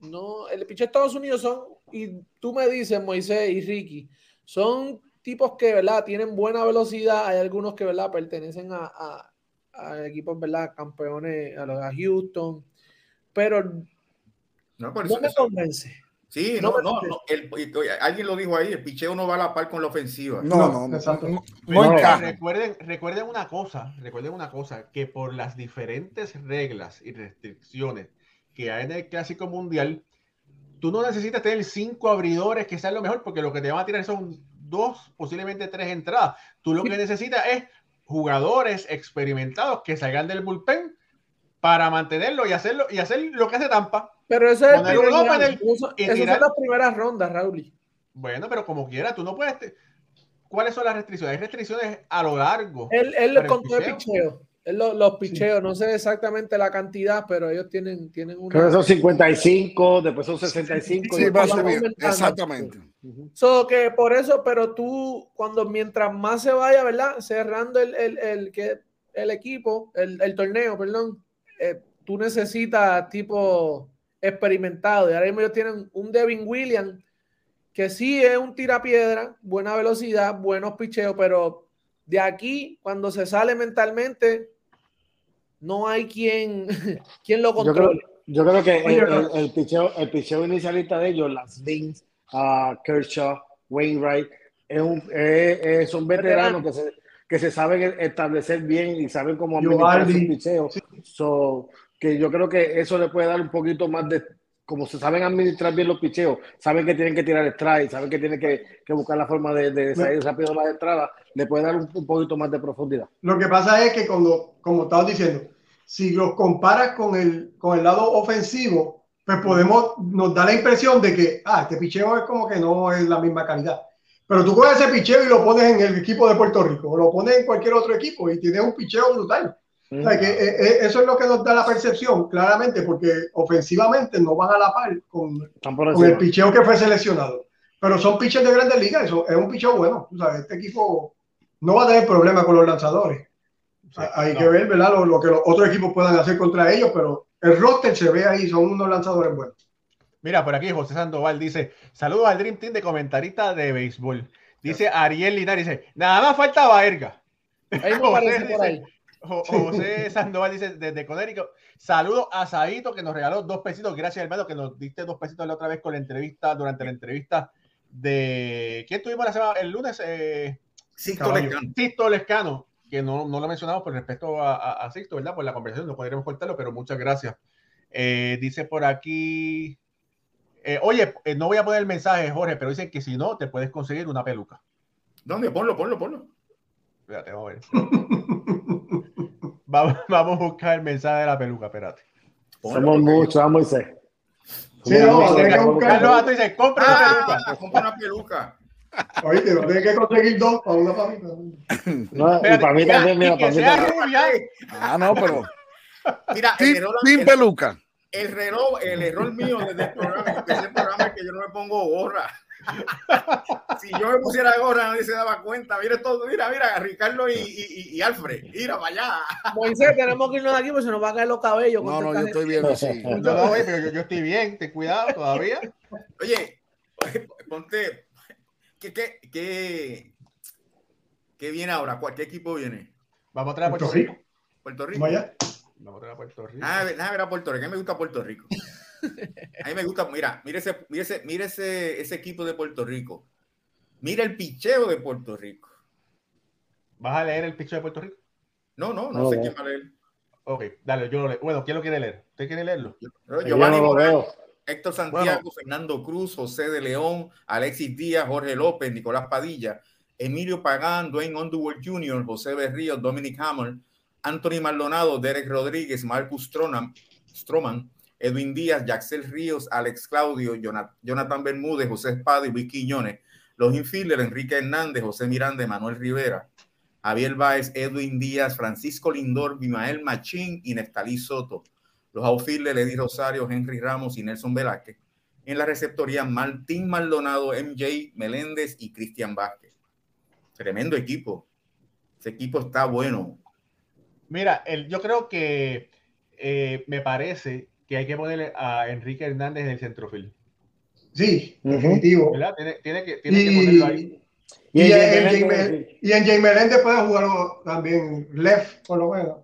no, el picheo de Estados Unidos son, y tú me dices, Moisés y Ricky, son tipos que, ¿verdad? Tienen buena velocidad. Hay algunos que, ¿verdad? Pertenecen a, a, a equipos, ¿verdad? Campeones, a, los, a Houston. Pero no, por eso, no me convence. Sí, no, no, no, el, alguien lo dijo ahí, el picheo no va a la par con la ofensiva. No, no, no. no, no recuerden, recuerden una cosa, recuerden una cosa, que por las diferentes reglas y restricciones que hay en el Clásico Mundial, tú no necesitas tener cinco abridores que sean lo mejor, porque lo que te van a tirar son dos, posiblemente tres entradas. Tú lo que necesitas es jugadores experimentados que salgan del bullpen para mantenerlo y hacerlo y hacer lo que hace Tampa. Pero eso es el primer round, el, eso, eso son las primeras rondas, Raúl. Bueno, pero como quiera, tú no puedes. ¿Cuáles son las restricciones? Hay restricciones a lo largo. Él, él le contó el picheo. Él los, los picheos, sí. no sé exactamente la cantidad, pero ellos tienen, tienen una. Creo que son 55, después son 65. Sí, va a subir. Exactamente. So que por eso, pero tú, cuando mientras más se vaya, ¿verdad? Cerrando el, el, el, el, el equipo, el, el torneo, perdón, eh, tú necesitas tipo experimentado. Y ahora mismo ellos tienen un Devin Williams que sí es un tirapiedra, buena velocidad, buenos picheos, pero de aquí, cuando se sale mentalmente, no hay quien, quien lo controle. Yo creo, yo creo que el, el, el, picheo, el picheo inicialista de ellos, las Vince, uh, Kershaw, Wainwright, es un, es, es, son veteranos que se, que se saben establecer bien y saben cómo administrar su picheo. Sí. So, que yo creo que eso le puede dar un poquito más de, como se saben administrar bien los picheos, saben que tienen que tirar strike, saben que tienen que, que buscar la forma de, de salir rápido las entradas, le puede dar un, un, poquito más de profundidad. Lo que pasa es que cuando, como estabas diciendo, si los comparas con el, con el lado ofensivo, pues podemos, nos da la impresión de que, ah, este picheo es como que no es la misma calidad. Pero tú coges ese picheo y lo pones en el equipo de Puerto Rico, o lo pones en cualquier otro equipo y tienes un picheo brutal. O sea, que, eh, eh, eso es lo que nos da la percepción, claramente, porque ofensivamente no van a la par con, con el picheo que fue seleccionado. Pero son piches de grandes ligas, eso es un picheo bueno. O sea, este equipo no va a tener problema con los lanzadores. Sí, Hay no. que ver, ¿verdad? Lo, lo, que los otros equipos puedan hacer contra ellos, pero el roster se ve ahí, son unos lanzadores buenos. Mira, por aquí José Sandoval dice: Saludos al Dream Team de comentarista de béisbol. Dice Ariel Linares: dice, Nada más falta Baerga. Ahí me parece por ahí. José Sandoval dice desde Conérico, saludo a Saito que nos regaló dos pesitos, gracias hermano que nos diste dos pesitos la otra vez con la entrevista, durante la entrevista de ¿quién tuvimos la semana el lunes? Eh, Sixto Lescano. Lescano, que no, no lo mencionamos por respecto a, a, a, Sixto, ¿verdad? Por la conversación, no podríamos cortarlo, pero muchas gracias. Eh, dice por aquí, eh, oye, eh, no voy a poner el mensaje, Jorge, pero dicen que si no, te puedes conseguir una peluca. ¿Dónde? Ponlo, ponlo, ponlo. Vamos a ver. vamos, vamos a buscar el mensaje de la peluca, espérate. Somos muchos, vamos a Sí, no, vamos a buscarlo. Carlos dice, compra una peluca. compra una peluca. Oíste, no tienes que conseguir dos para una para mí. No, y para mí también, mira, para mí también. Ah, no, pero. Mira, Sin, sin el- peluca. El reloj, el error mío desde el programa, empecé el programa es que yo no me pongo gorra. si yo me pusiera gorra, nadie se daba cuenta. Mira todo, mira, mira, Ricardo y, y, y Alfred, mira para allá. Moisés, tenemos que irnos de aquí porque se nos van a caer los cabellos. No, no, yo estoy bien así. No, no, pero yo, yo estoy bien, ten cuidado todavía. Oye, ponte, ¿qué, qué, qué, qué viene ahora? ¿Cuál- ¿Qué equipo viene? Vamos a traer a Puerto Puerto Rico. Rico. ¿Puerto Rico? Vamos a Puerto Rico. Ah, déjame ver a Puerto Rico. A mí me gusta Puerto Rico. A mí me gusta, mira, mira ese, mira ese, mira ese, ese equipo de Puerto Rico. Mira el picheo de Puerto Rico. ¿Vas a leer el picho de Puerto Rico? No, no, no No, sé no. quién va a leer. Ok, dale, yo lo leo. Bueno, ¿quién lo quiere leer? ¿Usted quiere leerlo? Yo Giovanni no. Héctor Santiago, Fernando Cruz, José de León, Alexis Díaz, Jorge López, Nicolás Padilla, Emilio Pagán, Dwayne Underwood Jr., José Berrío, Dominic Hammer, Anthony Maldonado, Derek Rodríguez, Marcus Stroman, Edwin Díaz, Yaxel Ríos, Alex Claudio, Jonat- Jonathan Bermúdez, José Espada y Luis Quiñones. Los infielders, Enrique Hernández, José Miranda, Manuel Rivera, Javier Báez, Edwin Díaz, Francisco Lindor, Bimael Machín y Nestalí Soto. Los outfielders, Eddie Rosario, Henry Ramos y Nelson Velázquez. En la receptoría, Martín Maldonado, MJ Meléndez y Cristian Vázquez. Tremendo equipo. Ese equipo está bueno. Mira, el, yo creo que eh, me parece que hay que ponerle a Enrique Hernández en el centrofield. Sí, definitivo. ¿Verdad? Tiene, tiene que, tiene que ponerlo ahí. Y, Y y, en Jaime- y en Jay Meléndez puede jugar también left, por lo menos.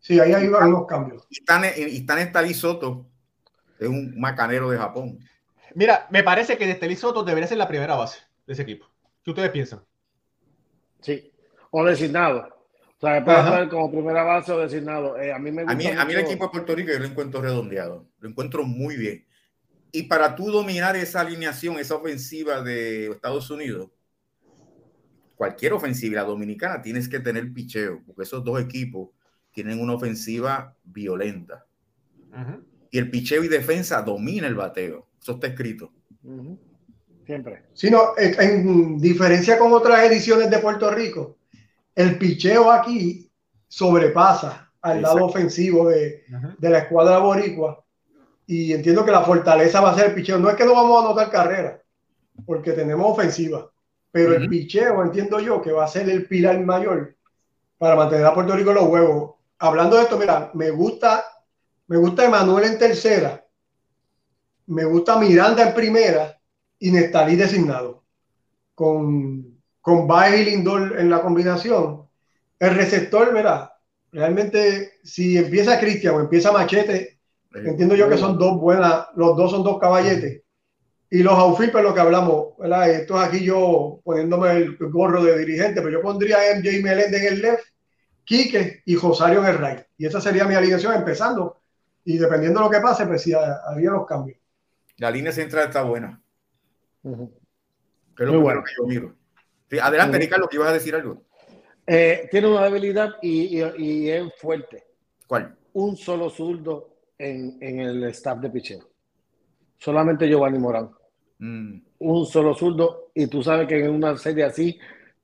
Sí, ahí hay unos cambios. Y están, y están Nestalí Soto, es un macanero de Japón. Mira, me parece que Nestelí Soto debería ser la primera base de ese equipo. ¿Qué ustedes piensan? Sí. O designado. O sea, puede poner como primera base o designado. Eh, a mí me gusta A mí, a mí el mucho- equipo de Puerto Rico yo lo encuentro redondeado, lo encuentro muy bien. Y para tú dominar esa alineación, esa ofensiva de Estados Unidos, cualquier ofensiva, la dominicana, tienes que tener picheo, porque esos dos equipos tienen una ofensiva violenta. Ujú. Y el picheo y defensa domina el bateo. Eso está escrito. Ujú. Siempre. Sino, en, en diferencia con otras ediciones de Puerto Rico, el picheo aquí sobrepasa al lado ofensivo de, la escuadra boricua. Y entiendo que la fortaleza va a ser el picheo. No es que no vamos a anotar carrera, porque tenemos ofensiva. Pero el picheo, entiendo yo, que va a ser el pilar mayor para mantener a Puerto Rico en los huevos. Hablando de esto, mira, me gusta, me gusta Emanuel en tercera, me gusta Miranda en primera y Nestalí designado. Con, con Baez y Lindor en la combinación. El receptor, mira, realmente si empieza Cristian o empieza Machete, entiendo yo que son dos buenas, los dos son dos caballetes. Y los outfield, pues lo que hablamos, ¿verdad? Esto es aquí yo poniéndome el gorro de dirigente, pero yo pondría a MJ Meléndez en el left, Quique y Josario en el right. Y esa sería mi alineación empezando. Y dependiendo de lo que pase, pues sí, haría los cambios. La línea central está buena. Que es lo Muy bueno. que yo miro. Sí, adelante, Ujú. Ricardo, que ibas a decir algo. Eh, tiene una debilidad y, y- y es fuerte. ¿Cuál? Un solo zurdo en, en el staff de picheo. Solamente Giovanni Morán. Mm, Un solo zurdo. Y tú sabes que en una serie así,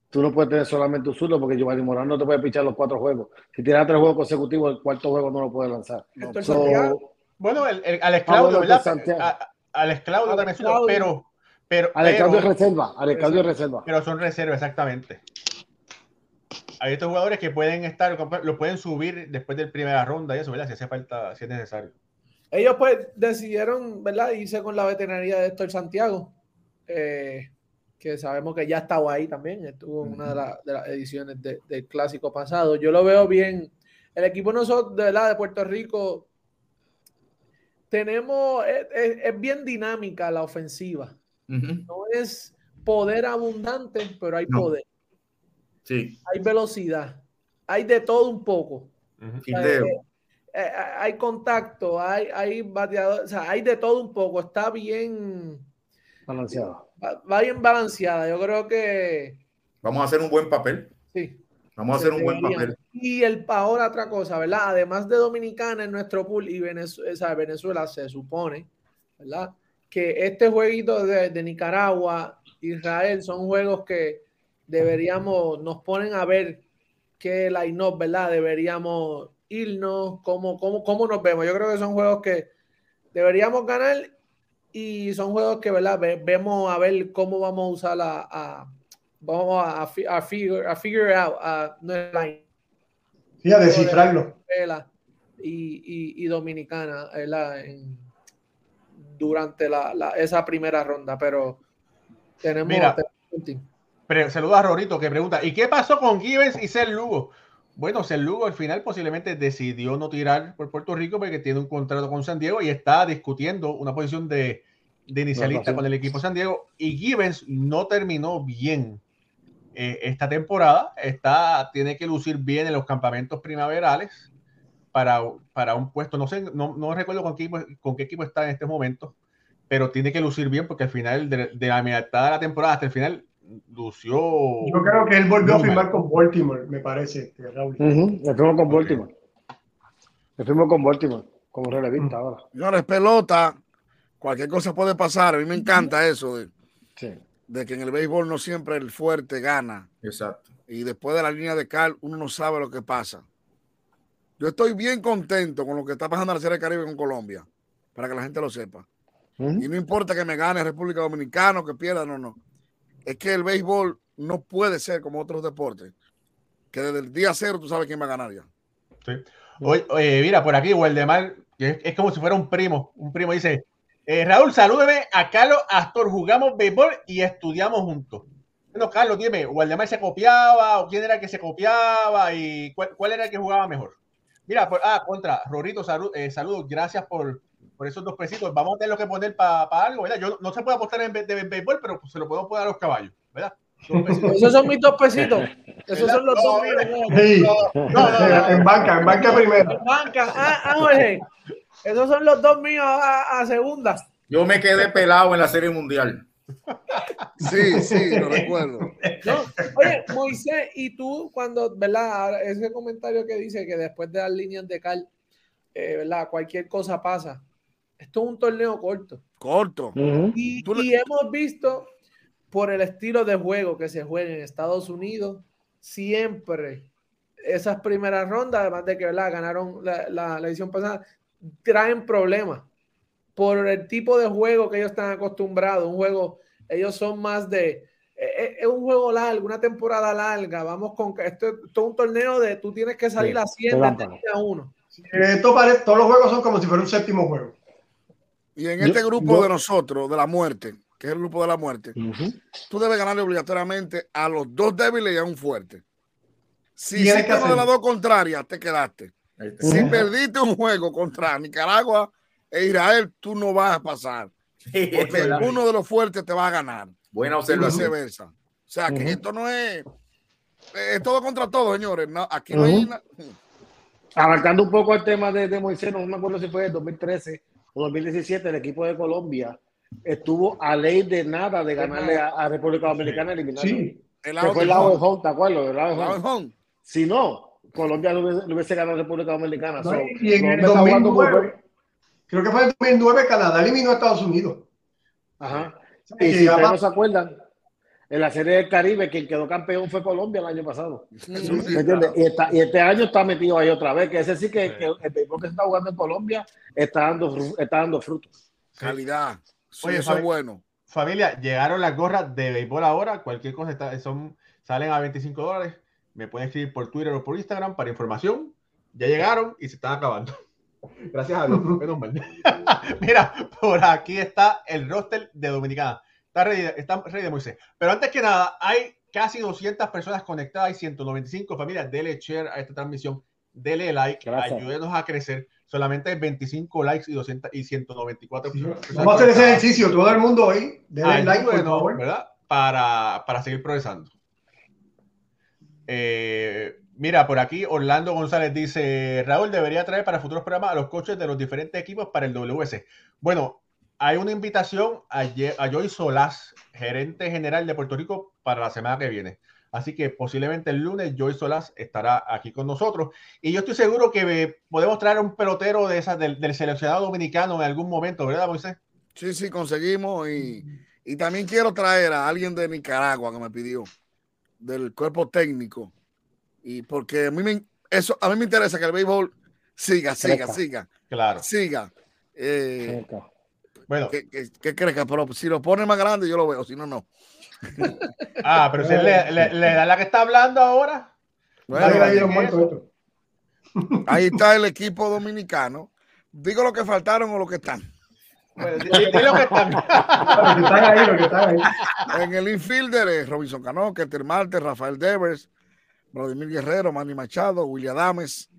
tú no puedes tener solamente un zurdo porque Giovanni Morán no te puede pichar los cuatro juegos. Si tienes tres juegos consecutivos, el cuarto juego no lo puede lanzar. So. Bueno, el, el Alex Ah, Claudio, ¿verdad? Santiago. A- Alex Claudio también pero, pero, es pero, reserva. Alex Claudio es reserva. pero son reservas, exactamente. Hay estos jugadores que pueden estar, lo pueden subir después de primera ronda y eso, ¿verdad? Si hace falta, si es necesario. Ellos pues decidieron, ¿verdad? Irse con la veterinaria de Héctor Santiago, eh, que sabemos que ya estaba ahí también, estuvo en una de, la- de las ediciones de- del clásico pasado. Yo lo veo bien. El equipo nosotros, de verdad, de Puerto Rico, tenemos, es, es- es bien dinámica la ofensiva. No es poder abundante, pero hay No. poder, Sí, hay velocidad, hay de todo un poco. Eh, hay contacto, hay, hay bateador, o sea, hay de todo un poco, está bien, Balanceado. va, va bien balanceada. Yo creo que Vamos a hacer un buen papel. sí. Vamos a hacer un buen papel. Y el ahora otra cosa, ¿verdad? Además de Dominicana en nuestro pool y Venezuela, Venezuela se supone, ¿verdad? Que este jueguito de, de Nicaragua, Israel, son juegos que deberíamos, nos ponen a ver qué line-up, ¿verdad? Deberíamos irnos, cómo, cómo, cómo nos vemos. Yo creo que son juegos que deberíamos ganar y son juegos que, ¿verdad? vemos a ver cómo vamos a usar a, vamos a, a, figure, a figure out a nuestra line. Sí, a descifrarlo. Y, y, Dominicana, ¿verdad? Durante la, la, esa primera ronda, pero tenemos... Mira, saluda a Rorito que pregunta, ¿y qué pasó con Gibbons y Ser Lugo? Bueno, Ser Lugo al final posiblemente decidió no tirar por Puerto Rico porque tiene un contrato con San Diego y está discutiendo una posición de, de inicialista con el equipo San Diego y Gibbons no terminó bien eh, esta temporada. Está, tiene que lucir bien en los campamentos primaverales para, para un puesto, no sé, no, no recuerdo con qué, equipo, con qué equipo está en este momento, pero tiene que lucir bien porque al final de, de la mitad de la temporada hasta el final lució. Yo creo que él volvió a firmar con Baltimore, me parece. Que Raúl. con Baltimore. Le firmó con Baltimore como relevista ahora. Señores, pelota. Cualquier cosa puede pasar. A mí me encanta eso de, de que en el béisbol no siempre el fuerte gana. Exacto. Y después de la línea de cal, uno no sabe lo que pasa. Yo estoy bien contento con lo que está pasando en la Serie Caribe con Colombia, para que la gente lo sepa. Y no importa que me gane República Dominicana o que pierda, no, no es que el béisbol no puede ser como otros deportes, que desde el día cero tú sabes quién va a ganar ya. Sí. Oye, mira, por aquí, Waldemar, es, es como si fuera un primo. Un primo dice: eh, Raúl, salúdeme a Carlos Astor, jugamos béisbol y estudiamos juntos. Bueno, Carlos, dime, ¿Waldemar se copiaba o quién era el que se copiaba y cuál, era el que jugaba mejor? Mira, por, ah, contra, Rorito, salud, eh, saludos, gracias por, por esos dos pesitos. Vamos a tener lo que poner para algo, ¿verdad? Yo no se puede apostar en, de, béisbol, pero se lo puedo poner a los caballos, ¿verdad? Esos son mis dos pesitos. Esos son los dos míos. en banca, en banca primero. En banca. Ah, ah, Jorge. Esos son los dos míos a, a segunda. Yo me quedé pelado en la Serie Mundial. Sí, sí, lo recuerdo. Oye, Moisés, y tú, cuando, ¿verdad? Ese comentario que dice que después de las líneas de Cal, eh, ¿verdad? Cualquier cosa pasa. Esto es un torneo corto. Corto. y, hemos visto por el estilo de juego que se juega en Estados Unidos, siempre esas primeras rondas, además de que ¿verdad? ganaron la, la, edición pasada, traen problemas por el tipo de juego que ellos están acostumbrados. Un juego, ellos son más de. E, e, es, un juego largo, una temporada larga. Vamos con esto, esto es un torneo de tú tienes que salir a 100 a uno. Esto parece, todos los juegos son como si fuera un séptimo juego. Y en este grupo de nosotros, de la muerte, que es el grupo de la muerte, tú debes ganarle obligatoriamente a los dos débiles y a un fuerte. Si hiciste una de las dos contrarias, te quedaste. Si perdiste un juego contra Nicaragua e Israel, tú no vas a pasar. Porque uno de los fuertes te va a ganar. Buena observación. Y viceversa. O sea, que esto no es, es todo contra todo, señores. No, aquí no hay... Abarcando un poco el tema de, de Moisés, no me acuerdo si fue en 2013 2017 el equipo de Colombia estuvo a ley de nada de ganarle a, República Dominicana eliminando. Sí. El fue el lado de home, ¿te acuerdas? El lado de home. Si no, Colombia no hubiese, ganado a República Dominicana. y en el 2009, creo que fue en 2009, Canadá eliminó a Estados Unidos. Ajá. Y si ustedes no se acuerdan, en la Serie del Caribe, quien quedó campeón fue Colombia el año pasado. y, este año está metido ahí otra vez, que es decir que, el béisbol que se está jugando en Colombia está dando, está dando frutos. Calidad. Oye, eso es bueno. Familia, llegaron las gorras de béisbol ahora. Cualquier cosa está, son, salen a 25 dólares. Me pueden escribir por Twitter o por Instagram para información. Ya llegaron y se están acabando. Gracias a Dios. Mira, por aquí está el roster de Dominicana. Está rey, de Moisés. Pero antes que nada, hay casi 200 personas conectadas y 195 familias. Dele share a esta transmisión, dele like, ayúdenos a crecer. Solamente hay 25 likes y, 200, y 194 personas. Vamos a hacer ese ejercicio, todo el mundo ahí. Dele like, por favor. ¿verdad? Para, para seguir progresando. Eh, mira, por aquí Orlando González dice, Raúl debería traer para futuros programas a los coches de los diferentes equipos para el WS. Bueno, hay una invitación a, a Joy Solás, gerente general de Puerto Rico, para la semana que viene. Así que posiblemente el lunes Joy Solas estará aquí con nosotros. Y yo estoy seguro que eh, podemos traer un pelotero de esas del, seleccionado dominicano en algún momento, ¿verdad, Moisés? Sí, sí, conseguimos. Y, y también quiero traer a alguien de Nicaragua que me pidió, del cuerpo técnico. Y porque a mí me, eso, a mí me interesa que el béisbol siga, siga, siga. Claro. Siga. Eh, bueno. Que, que, crezca, pero si lo pone más grande, yo lo veo, si no, no. Ah, pero si le, le, da la que está hablando ahora. ahí está el equipo dominicano. Digo lo que faltaron o lo que están. En el infielder es Robinson Cano, Keter Marte, Rafael Devers, Vladimir Guerrero, Manny Machado, William Adames,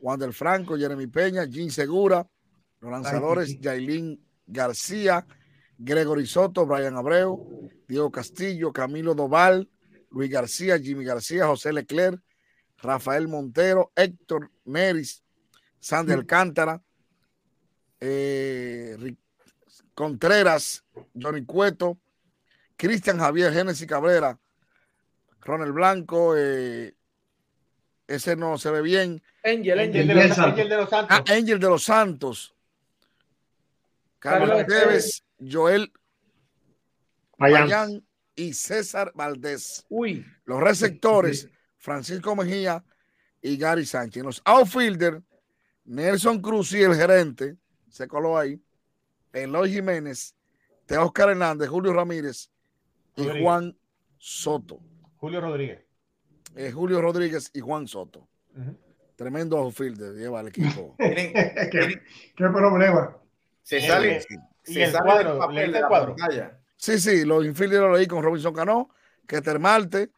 Wander Franco, Jeremy Peña, Jim Segura, los lanzadores Jailin García, Gregory Soto, Brian Abreu, Diego Castillo, Camilo Doval, Luis García, Jimmy García, José Leclerc, Rafael Montero, Héctor Neris, Sandy Alcántara, eh, Contreras, Johnny Cueto, Cristian Javier Génesis Cabrera, Ronald Blanco, eh, ese no se ve bien. Angel, Angel, de, los, Santos. Ah, Angel de los Santos. Carlos Tevez, Joel Mayan y César Valdés. Uy. Los receptores, Francisco Mejía y Gary Sánchez. Los outfielder, Nelson Cruz y el gerente, se coló ahí. Eloy Jiménez, Oscar Hernández, Julio Ramírez y Juan Soto. Julio Rodríguez. Eh, Julio Rodríguez y Juan Soto. Tremendo outfielder lleva el equipo. ¿Qué, problema? Se sale, se el cuadro, papel de la cuadro. Sí, sí, los infielders lo leí con Robinson Cano, Keter Marte,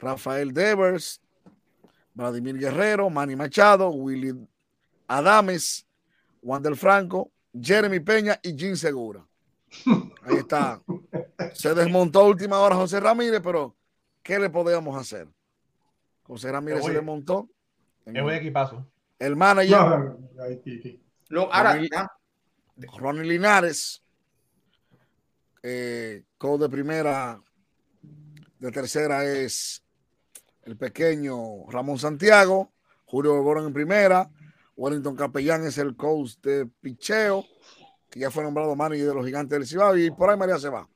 Rafael Devers, Vladimir Guerrero, Manny Machado, Willy Adames, Wander Franco, Jeremy Peña y Jim Segura. Ahí está. Se desmontó a última hora José Ramírez, pero ¿qué le podíamos hacer? José Ramírez se. Es un equipazo. El manager. Lo, ahora, Ronnie Linares, eh, de primera, de tercera es el pequeño Ramón Santiago, Julio Borón en primera, Wellington Capellán es el coach de picheo, que ya fue nombrado manager de los gigantes del Cibao, y por ahí María se va.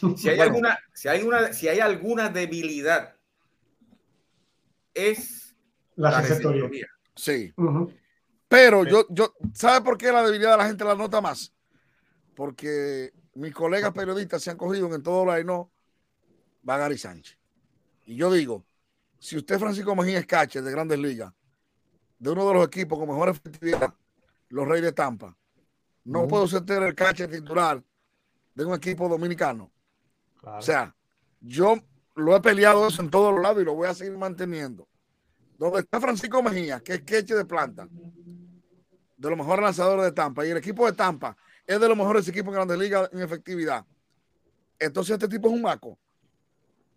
Si hay, alguna, si, hay una, si hay alguna debilidad, es la, la Sí. Pero yo, yo, ¿sabe por qué la debilidad de la gente la nota más? Porque mis colegas periodistas se han cogido en todo la no va Gary Sánchez. Y yo digo, si usted Francisco Mejía es catcher de Grandes Ligas, de uno de los equipos con mejor efectividad, los Reyes de Tampa, no puedo ser el catcher titular de un equipo dominicano. O sea, yo lo he peleado eso en todos los lados y lo voy a seguir manteniendo. Donde está Francisco Mejía, que es catcher de planta, de los mejores lanzadores de Tampa. Y el equipo de Tampa es de los mejores equipos en Grandes Ligas en efectividad. Entonces este tipo es un maco.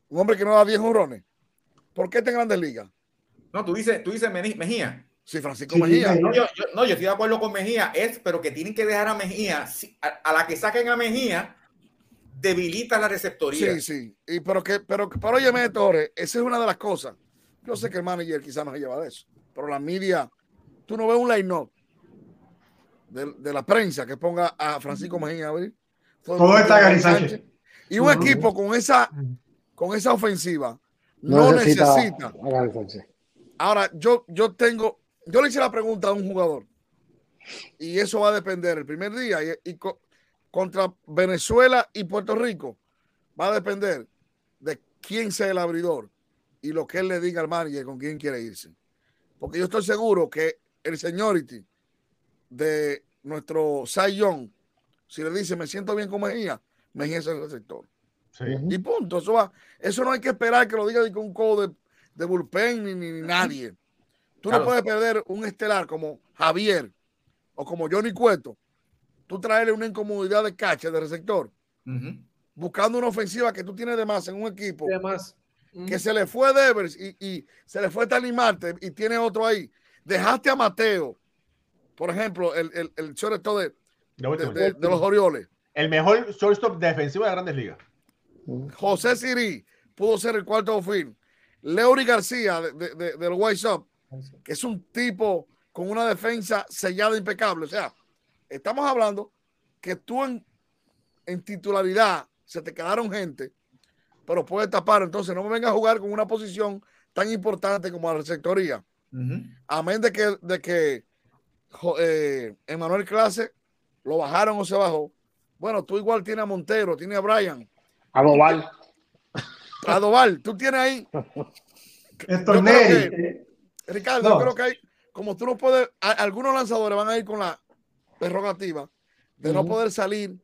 Un hombre que no da 10 honrones. ¿Por qué está en Grandes Ligas? No, tú dices, tú dices Mejía. Sí, Francisco Mejía. No yo, no, yo estoy de acuerdo con Mejía. Es, pero que tienen que dejar a Mejía. A, la que saquen a Mejía, debilita la receptoría. Sí, sí. Y, pero que, pero, pero oye, Torres, esa es una de las cosas. Yo sé que el manager quizás no se lleva de eso. Pero la media, tú no ves un line-up de, la prensa que ponga a Francisco Mejía a Todo, está Gary Y un equipo con esa, con esa ofensiva no, necesita. Ahora, yo, yo tengo, yo le hice la pregunta a un jugador y eso va a depender el primer día y, contra Venezuela y Puerto Rico va a depender de quién sea el abridor y lo que él le diga al manager con quién quiere irse. Porque yo estoy seguro que el seniority de nuestro Young, si le dice me siento bien con Mejía, Mejía es el receptor. Y punto. Eso, va, eso no hay que esperar que lo diga con un codo de, de bullpen ni, ni, nadie. Tú no puedes perder un estelar como Javier o como Johnny Cueto. Tú traerle una incomodidad de cacha de receptor. Buscando una ofensiva que tú tienes de más en un equipo. De más. Que se le fue Devers y, y se le fue Tali Marte y tiene otro ahí. Dejaste a Mateo por ejemplo, el, el, el shortstop de, de, los Orioles. El mejor shortstop defensivo de grandes ligas. José Siri, pudo ser el cuarto fin. Leury García de, de, del White Up, que es un tipo con una defensa sellada impecable. O sea, estamos hablando que tú en, en titularidad se te quedaron gente, pero puedes tapar. Entonces no me vengas a jugar con una posición tan importante como la receptoría. Amén de que, de que eh, Emanuel Clase lo bajaron o se bajó. Bueno, tú igual tienes a Montero, tienes a Brian. A Doval. A Doval, tú tienes ahí. Ricardo, yo creo que hay, como tú no puedes, algunos lanzadores van a ir con la prerrogativa de no poder salir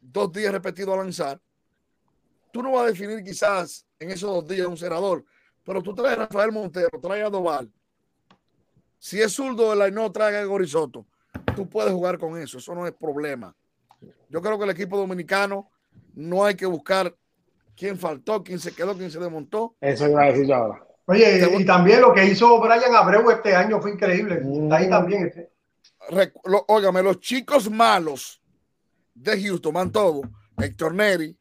dos días repetidos a lanzar. Tú no vas a definir quizás en esos dos días un senador, pero tú traes a Rafael Montero, traes a Doval. Si es zurdo, el no trae a Gorizoto. Tú puedes jugar con eso, eso no es problema. Yo creo que el equipo dominicano no hay que buscar quién faltó, quién se quedó, quién se desmontó. Eso iba a decir yo ahora. Oye, y también lo que hizo Brian Abreu este año fue increíble. ahí también. Este. Óigame, los chicos malos de Houston van todo. Héctor Neri,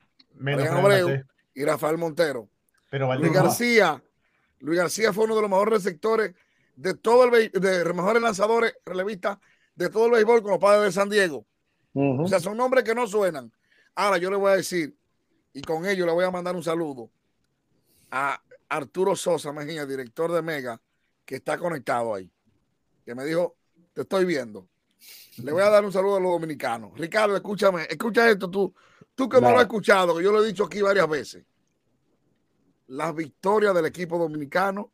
Abreu y Rafael Montero. Pero Luis García, Luis García fue uno de los mejores receptores de todo el de mejores lanzadores relevistas de todo el béisbol con los padres de San Diego. O sea, son nombres que no suenan. Ahora yo le voy a decir, y con ello le voy a mandar un saludo a Arturo Sosa Mejía, director de Mega, que está conectado ahí, que me dijo, te estoy viendo. Le voy a dar un saludo a los dominicanos. Ricardo, escúchame, escucha esto tú, tú que no, lo has escuchado, que yo lo he dicho aquí varias veces. Las victorias del equipo dominicano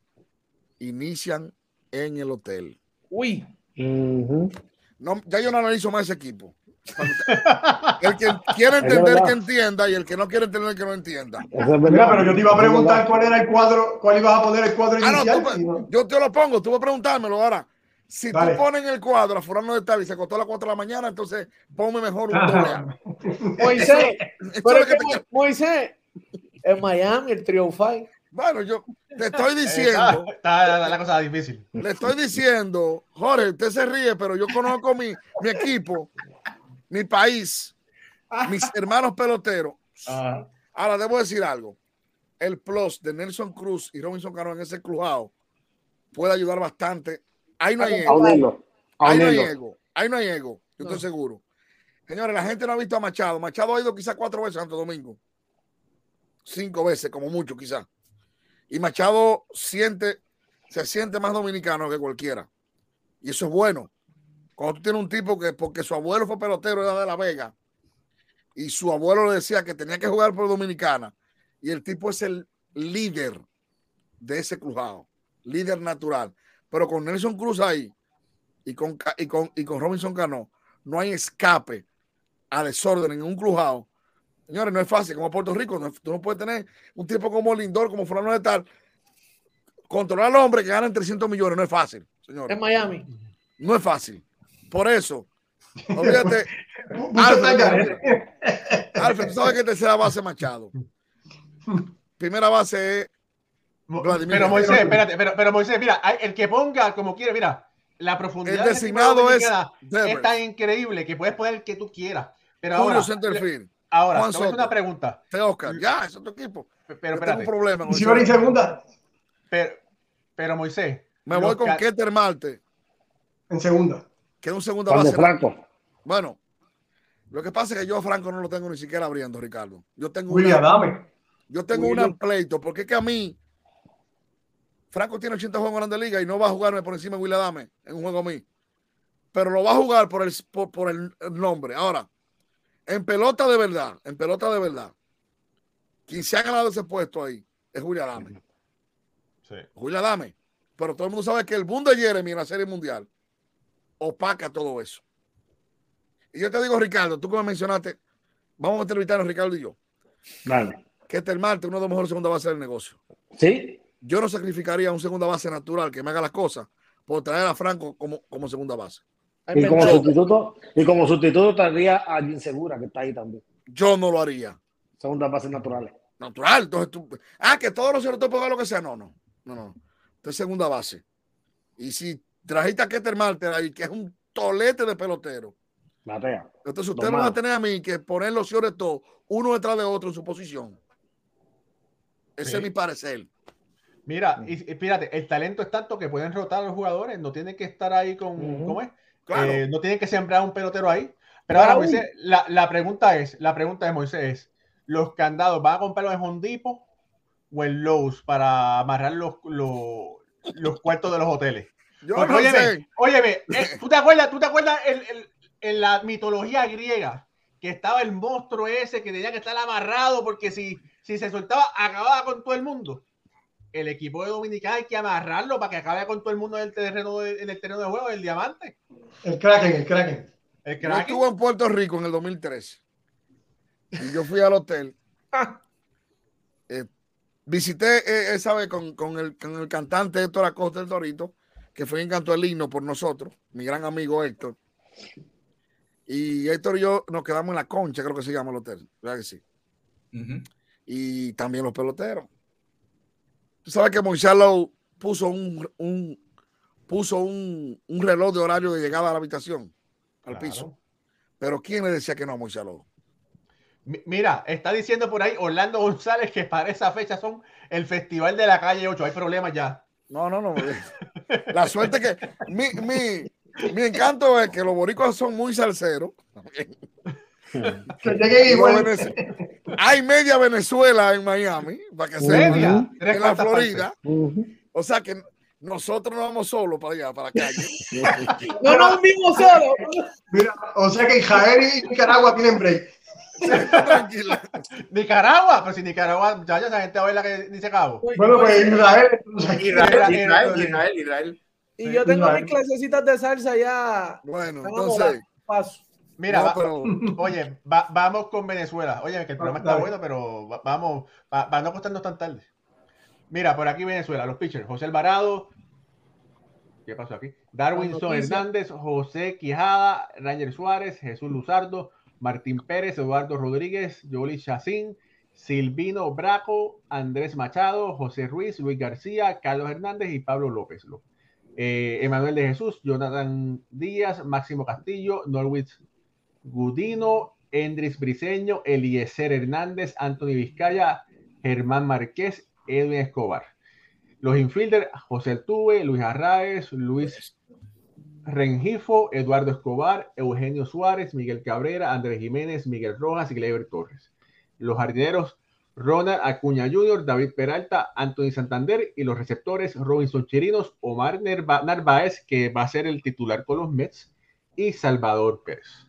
inician en el hotel. Uy. no, ya yo no analizo más ese equipo. El que quiere entender que entienda y el que no quiere entender que no entienda. Mira, pero yo te iba a preguntar cuál era el cuadro, cuál ibas a poner el cuadro ah, inicial. yo te lo pongo, tú vas a preguntármelo ahora. Si tú pones en el cuadro a Furano de tal y se acostó a las 4 de la mañana, entonces ponme mejor un doble Moisés, Moisés, en Miami, el Trio Five. Bueno, yo te estoy diciendo. Está, la cosa difícil. Le estoy diciendo, Jorge, usted se ríe, pero yo conozco mi, mi equipo mi país, mis hermanos peloteros. Ahora debo decir algo. El plus de Nelson Cruz y Robinson Cano en ese crujado puede ayudar bastante. Ahí no hay ego. Ahí no hay ego. Ahí no hay ego. Yo estoy seguro. Señores, la gente no ha visto a Machado. Machado ha ido quizás cuatro veces a Santo Domingo. Cinco veces, como mucho, quizás. Y Machado siente, se siente más dominicano que cualquiera. Y eso es bueno. Cuando tú tienes un tipo que, porque su abuelo fue pelotero de La Vega, y su abuelo le decía que tenía que jugar por Dominicana, y el tipo es el líder de ese cruzado, líder natural. Pero con Nelson Cruz ahí y con, y con, y con Robinson Cano, no hay escape a desorden en un crujado. Señores, no es fácil, como Puerto Rico, tú no puedes tener un tipo como Lindor, como Fulano de Tal, controlar al hombre que gana 300 millones, no es fácil, señores. En Miami. No es fácil. Por eso, olvídate. Alfred, tú sabes que tercera base Machado. Primera base es Pero Moisés, espérate, pero, pero, Moisés, mira, el que ponga como quiere, mira, la profundidad el designado es, es tan increíble que puedes poner el que tú quieras. Pero ahora, ahora, te una pregunta. Oscar, ya, es tu equipo. Pero, espérate. un problema. ¿Y si en segunda? Pero, pero Moisés. Me voy con Keter Marte. En segunda que un segundo base. Franco. Bueno, lo que pasa es que yo a Franco no lo tengo ni siquiera abriendo, Ricardo. Yo tengo William, una, Yo tengo un pleito, porque es que a mí, Franco tiene 80 juegos en Grande Liga y no va a jugarme por encima de William Adame en un juego a mí. Pero lo va a jugar por el, por, el nombre. Ahora, en pelota de verdad, en pelota de verdad, quien se ha ganado ese puesto ahí es William Adame. Sí. William Adame. Pero todo el mundo sabe que el boom de Jeremy en la Serie Mundial opaca todo eso. Y yo te digo, Ricardo, tú como mencionaste, vamos a entrevistarnos, Ricardo y yo. Vale. Que este el Marte, uno de los mejores segunda base del negocio. Sí. Yo no sacrificaría un segunda base natural que me haga las cosas por traer a Franco como, como segunda base. Y como, sustituto, y como sustituto traería a alguien segura que está ahí también. Yo no lo haría. Segunda base naturales. Natural. Entonces tú, ah, que todos los te pueden lo que sea. No, no. No, no. Entonces segunda base. Y si trajiste a Keter Marter ahí, que es un tolete de pelotero. Matea. Entonces usted no va a tener a mí que poner los señores todos, uno detrás de otro en su posición. Ese es mi parecer. Mira, y, fíjate, el talento es tanto que pueden rotar a los jugadores, no tienen que estar ahí con, ¿cómo es? Eh, no tienen que sembrar un pelotero ahí. Pero ahora, Moisés, la, la, pregunta es, la pregunta de Moisés es, ¿los candados van a comprarlos en Hondipo o en Lowe's para amarrar los, los, los cuartos de los hoteles? Yo no óyeme, óyeme eh, ¿tú te acuerdas, tú te acuerdas el, el, en la mitología griega que estaba el monstruo ese que tenía que estar amarrado porque si, si se soltaba acababa con todo el mundo? El equipo de Dominicana hay que amarrarlo para que acabe con todo el mundo en el terreno de, en el terreno de juego del diamante. El Kraken, el Kraken. El Kraken. Yo estuve en Puerto Rico en el 2013 y yo fui al hotel. Eh, visité eh, esa vez con, con, el, con el cantante Héctor Acosta del Torito, que fue encantó el himno por nosotros, mi gran amigo Héctor. Y Héctor y yo nos quedamos en la concha, creo que se llama el hotel. ¿Verdad que sí? Y también los peloteros. Tú sabes que Monchalo puso un, un puso un, un, reloj de horario de llegada a la habitación, al piso. Pero ¿quién le decía que no a Monchalo? Mira, está diciendo por ahí Orlando González que para esa fecha son el festival de la calle 8. Hay problemas ya. No, no, no. La suerte que mi, mi, mi encanto es que los boricuas son muy salseros. Hay media Venezuela en Miami, para que se media, en la Florida. O sea que nosotros no vamos solos para allá, para acá. no nos vimos solos. Mira, o sea que Israel y Nicaragua tienen break. Tranquila. Nicaragua, pero si Nicaragua, ya, ya esa gente baila que dice cabo. Bueno, pues Israel, Israel, Israel, Israel, Israel. Y yo tengo mis clasecitas de salsa ya. Bueno, entonces. Paso. Mira, oye, vamos con Venezuela. Oye, que el programa está bueno, pero vamos, para no acostarnos tan tarde. Mira, por aquí Venezuela, los pitchers. José Alvarado. ¿Qué pasó aquí? Darwinson Hernández, José Quijada, Ranger Suárez, Jesús Luzardo, Martín Pérez, Eduardo Rodríguez, Yoli Chacín, Silvino Braco, Andrés Machado, José Ruiz, Luis García, Carlos Hernández y Pablo López. Eh, Emanuel de Jesús, Jonathan Díaz, Máximo Castillo, Norwich Gudino, Endris Briseño, Eliezer Hernández, Anthony Vizcaya, Germán Márquez, Edwin Escobar. Los infielders, José Altuve, Luis Arraez, Luis Rengifo, Eduardo Escobar, Eugenio Suárez, Miguel Cabrera, Andrés Jiménez, Miguel Rojas y Gleyber Torres. Los jardineros, Ronald Acuña Jr., David Peralta, Anthony Santander y los receptores, Robinson Chirinos, Omar Narváez, que va a ser el titular con los Mets, y Salvador Pérez.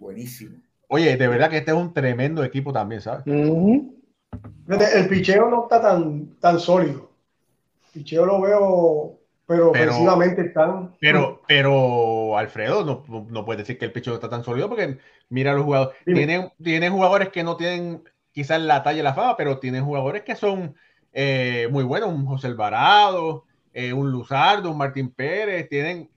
Buenísimo. Oye, de verdad que este es un tremendo equipo también, ¿sabes? El picheo no está tan, tan sólido. El picheo lo veo, pero, precisamente están. Pero, pero Alfredo, no, no puedes decir que el picheo está tan sólido porque mira los jugadores. Tienen, tienen jugadores que no tienen quizás la talla y la fama, pero tienen jugadores que son eh, muy buenos. Un José Alvarado, eh, un Luzardo, un Martín Pérez. Tienen.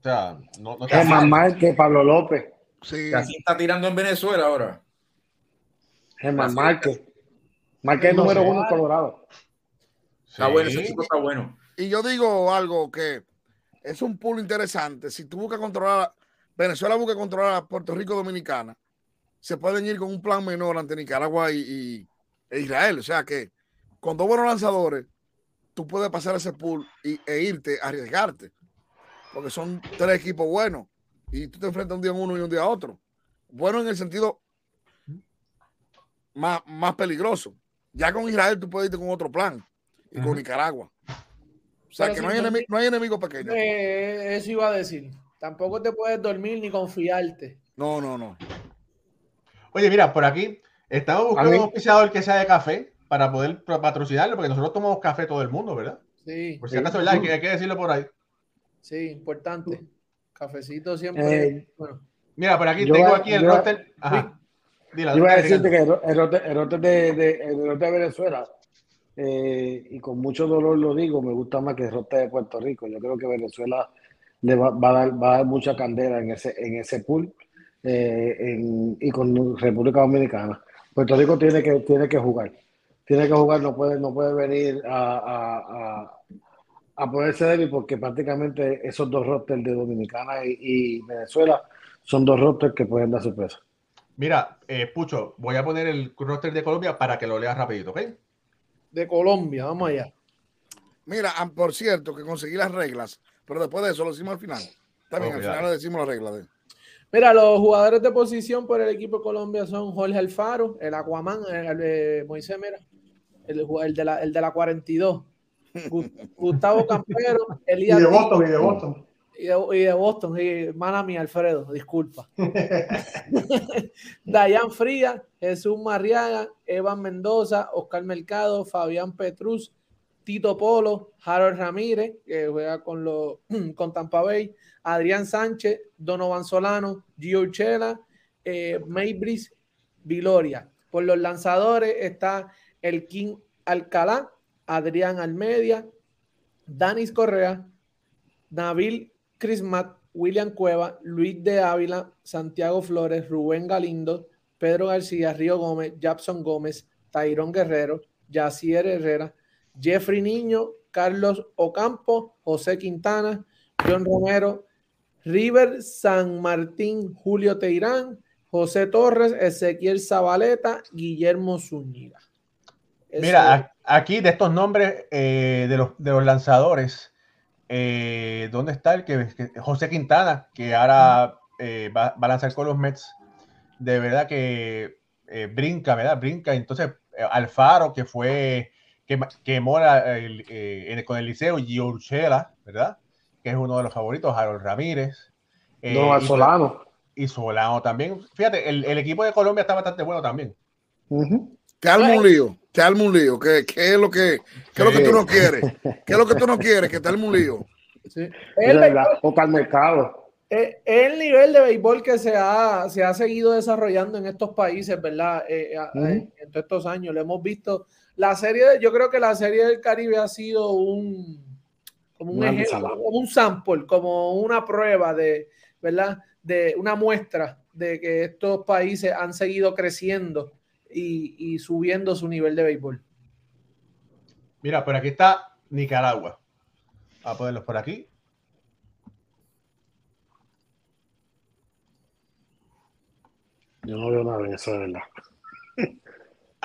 O sea, no, no es más mal que Pablo López. Sí. Casi está tirando en Venezuela ahora. Germán Márquez. Márquez es número uno en Colorado. Está bueno, ese chico está bueno. Y yo digo algo que es un pool interesante. Si tú buscas controlar, Venezuela busca controlar a Puerto Rico Dominicana, se pueden ir con un plan menor ante Nicaragua y, e Israel. O sea que con dos buenos lanzadores, tú puedes pasar ese pool y, e irte, arriesgarte. Porque son tres equipos buenos y tú te enfrentas un día a uno y un día a otro. Bueno, en el sentido más, más peligroso. Ya con Israel tú puedes irte con otro plan y con Nicaragua. O sea, que no hay, enemigo, no hay enemigo pequeño. Eh, eso iba a decir. Tampoco te puedes dormir ni confiarte. No, no, no. Oye, mira, por aquí estamos buscando un auspiciador que sea de café para poder patrocinarlo, porque nosotros tomamos café todo el mundo, ¿verdad? Sí. Por si acaso, ¿verdad? Hay que decirlo por ahí. Sí, importante. Cafecito siempre. Eh, bueno. Mira, por aquí tengo aquí el roster. Ajá. Dila, yo voy a decirte que el roster, de, de, de, Venezuela, eh, y con mucho dolor lo digo, me gusta más que el roster de Puerto Rico. Yo creo que Venezuela le va, va, a, dar, va a, dar, mucha candela en ese, en ese pool eh, en, y con República Dominicana. Puerto Rico tiene que, tiene que jugar. Tiene que jugar, no puede, no puede venir a a ponerse débil porque prácticamente esos dos rosters de Dominicana y, Venezuela son dos rosters que pueden dar sorpresa. Mira, eh, Pucho, voy a poner el roster de Colombia para que lo leas rapidito, ¿ok? de Colombia. Vamos allá. Mira, ah, por cierto, que conseguí las reglas, pero después de eso lo decimos al final. También al final le decimos las reglas. De... Mira, los jugadores de posición por el equipo de Colombia son Jorge Alfaro, el Aquaman, el, Moisés Mera, el, de la, el de la 42. Gustavo Campero, Elías. Y de Boston, y de Boston. Y de, Boston, y mana mía, Alfredo, disculpa. Dayan Fría, Jesús Marriaga, Evan Mendoza, Oscar Mercado, Fabián Petrus, Tito Polo, Harold Ramírez, que juega con, los, con Tampa Bay, Adrián Sánchez, Donovan Solano, Gio Chela, eh, Maybris Viloria. Por los lanzadores está el King Alcalá, Adrián Almedia, Danis Correa, Nabil Crismat, William Cueva, Luis de Ávila, Santiago Flores, Rubén Galindo, Pedro García, Río Gómez, Japson Gómez, Tairón Guerrero, Yacier Herrera, Jeffrey Niño, Carlos Ocampo, José Quintana, John Romero, River San Martín, Julio Teirán, José Torres, Ezequiel Zabaleta, Guillermo Zúñiga. Mira, aquí de estos nombres eh, de, los, de los lanzadores, eh, ¿dónde está el que, José Quintana, que ahora eh, va, a lanzar con los Mets? De verdad que brinca, ¿verdad? Brinca. Entonces, Alfaro, que fue, que, que mora con el liceo, Giorgela, ¿verdad? Que es uno de los favoritos, Harold Ramírez. no, Solano. Y Solano también. Fíjate, el, equipo de Colombia está bastante bueno también. Te arma un lío, te arma un lío. ¿Qué, qué es lo que, qué es lo que tú no quieres? ¿Qué es lo que tú no quieres? Que te arma un lío. Sí. El, el mercado. Es el nivel de béisbol que se ha, se ha seguido desarrollando en estos países, ¿verdad? Eh, eh, eh, en todos estos años. Lo hemos visto. La serie, yo creo que la serie del Caribe ha sido un, como un ejemplo, como un sample, como una prueba de, ¿verdad? De una muestra de que estos países han seguido creciendo y, subiendo su nivel de béisbol. Mira, por aquí está Nicaragua. A ponerlos por aquí. Yo no veo nada de eso, de verdad.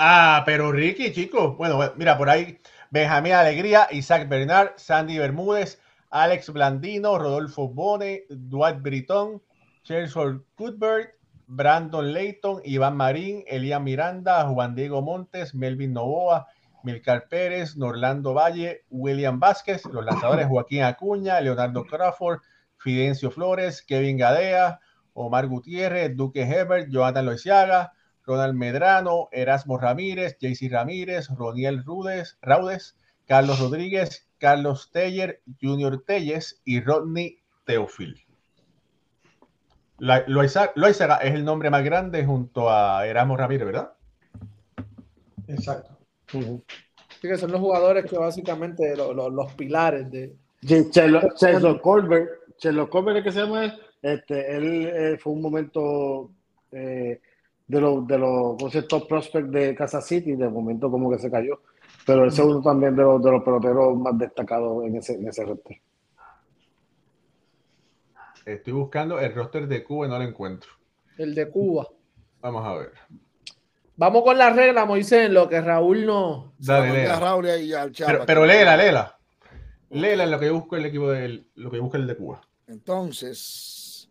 Ah, pero Ricky, chicos. Bueno, mira, por ahí Benjamín Alegría, Isaac Bernard, Sandy Bermúdez, Alex Blandino, Rodolfo Bone, Dwight Britton, Chelsea Cuthbert, Brandon Layton, Iván Marín, Elías Miranda, Juan Diego Montes, Melvin Novoa, Milcar Pérez, Norlando Valle, William Vázquez, los lanzadores Joaquín Acuña, Leonardo Crawford, Fidencio Flores, Kevin Gadea, Omar Gutiérrez, Duque Hebert, Jonathan Loisiaga, Ronald Medrano, Erasmo Ramírez, JC Ramírez, Roniel Rudes, Raudes, Carlos Rodríguez, Carlos Teller, Junior Telles y Rodney Teofil. Loizaga es el nombre más grande junto a Erasmo Ramírez, ¿verdad? Exacto. Sí, que son los jugadores que básicamente los pilares de. Chelo Colbert, Chelo Colbert, que se llama? Este, él eh, fue un momento eh, de los de los top prospect de Casa City, de momento como que se cayó. Pero el segundo también de los, de los peloteros más destacados en ese, en ese Estoy buscando el roster de Cuba y no lo encuentro. El de Cuba. Vamos a ver. Vamos con la regla, Moisés, en lo que Raúl no. Dale, léela. Raúl y al pero, pero léela, léela. Léela en lo que busco el equipo de lo que busca el de Cuba. Entonces,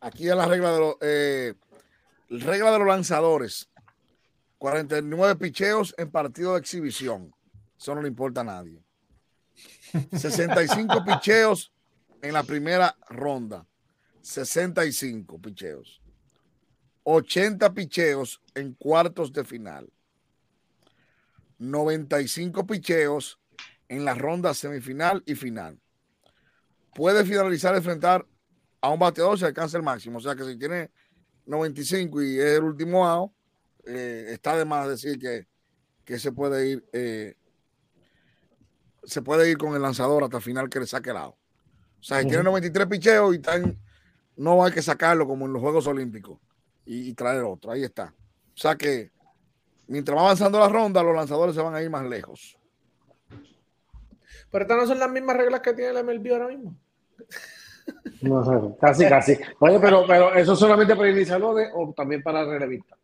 aquí es la regla de los eh, regla de los lanzadores. 49 picheos en partido de exhibición. Eso no le importa a nadie. 65 picheos en la primera ronda, 65 picheos. 80 picheos en cuartos de final. 95 picheos en la ronda semifinal y final. Puede finalizar enfrentar a un bateador si alcanza el máximo. O sea que si tiene 95 y es el último out, eh, está de más decir que, se puede ir eh, se puede ir con el lanzador hasta final que le saque el. O sea, si tiene 93 picheos y están, no hay que sacarlo como en los Juegos Olímpicos y, traer otro. Ahí está. O sea que mientras va avanzando la ronda, los lanzadores se van a ir más lejos. Pero estas no son las mismas reglas que tiene el MLB ahora mismo. No, casi, casi. Oye, pero, pero ¿eso solamente para iniciadores o también para relevistas?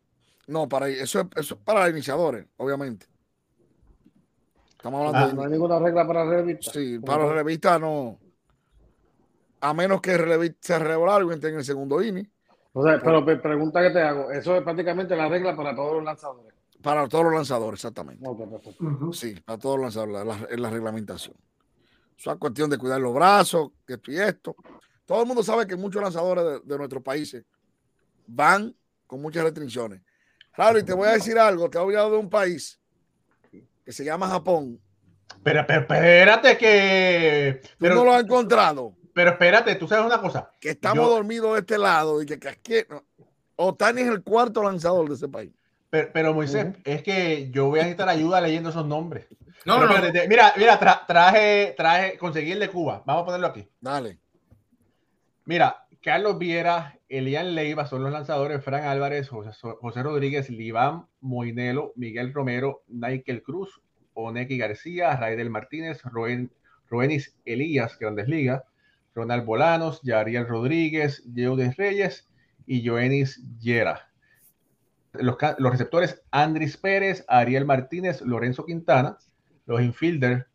No, para eso, eso es para iniciadores, obviamente. Estamos hablando de, no hay ninguna regla para revista. Sí, para la revista no. A menos que se revole en el segundo inning. O sea, pero pregunta que te hago, eso es prácticamente la regla para todos los lanzadores. Para todos los lanzadores, exactamente. Sí, para todos los lanzadores, en la reglamentación. Eso es cuestión de cuidar los brazos, que esto y esto. Todo el mundo sabe que muchos lanzadores de, nuestros países van con muchas restricciones. Claro, y te voy a decir algo, te he olvidado de un país que se llama Japón. Pero, espérate que... Pero, no lo has encontrado. Pero espérate, tú sabes una cosa. Que estamos dormidos de este lado y que, que, Otani es el cuarto lanzador de ese país. Pero, Moisés, es que yo voy a necesitar ayuda leyendo esos nombres. No, no, Mira, mira, traje, traje, conseguí el de Cuba. Vamos a ponerlo aquí. Dale. Mira, Carlos Viera, Elian Leiva son los lanzadores, Fran Álvarez, José, Rodríguez, Liván Moinelo, Miguel Romero, Naikel Cruz, Oneki García, Raidel Martínez, Roenis Elías, Grandes Ligas, Ronald Bolanos, Yariel Rodríguez, Yeudes Reyes y Joenis Yera los, receptores Andris Pérez, Ariel Martínez, Lorenzo Quintana, los infielders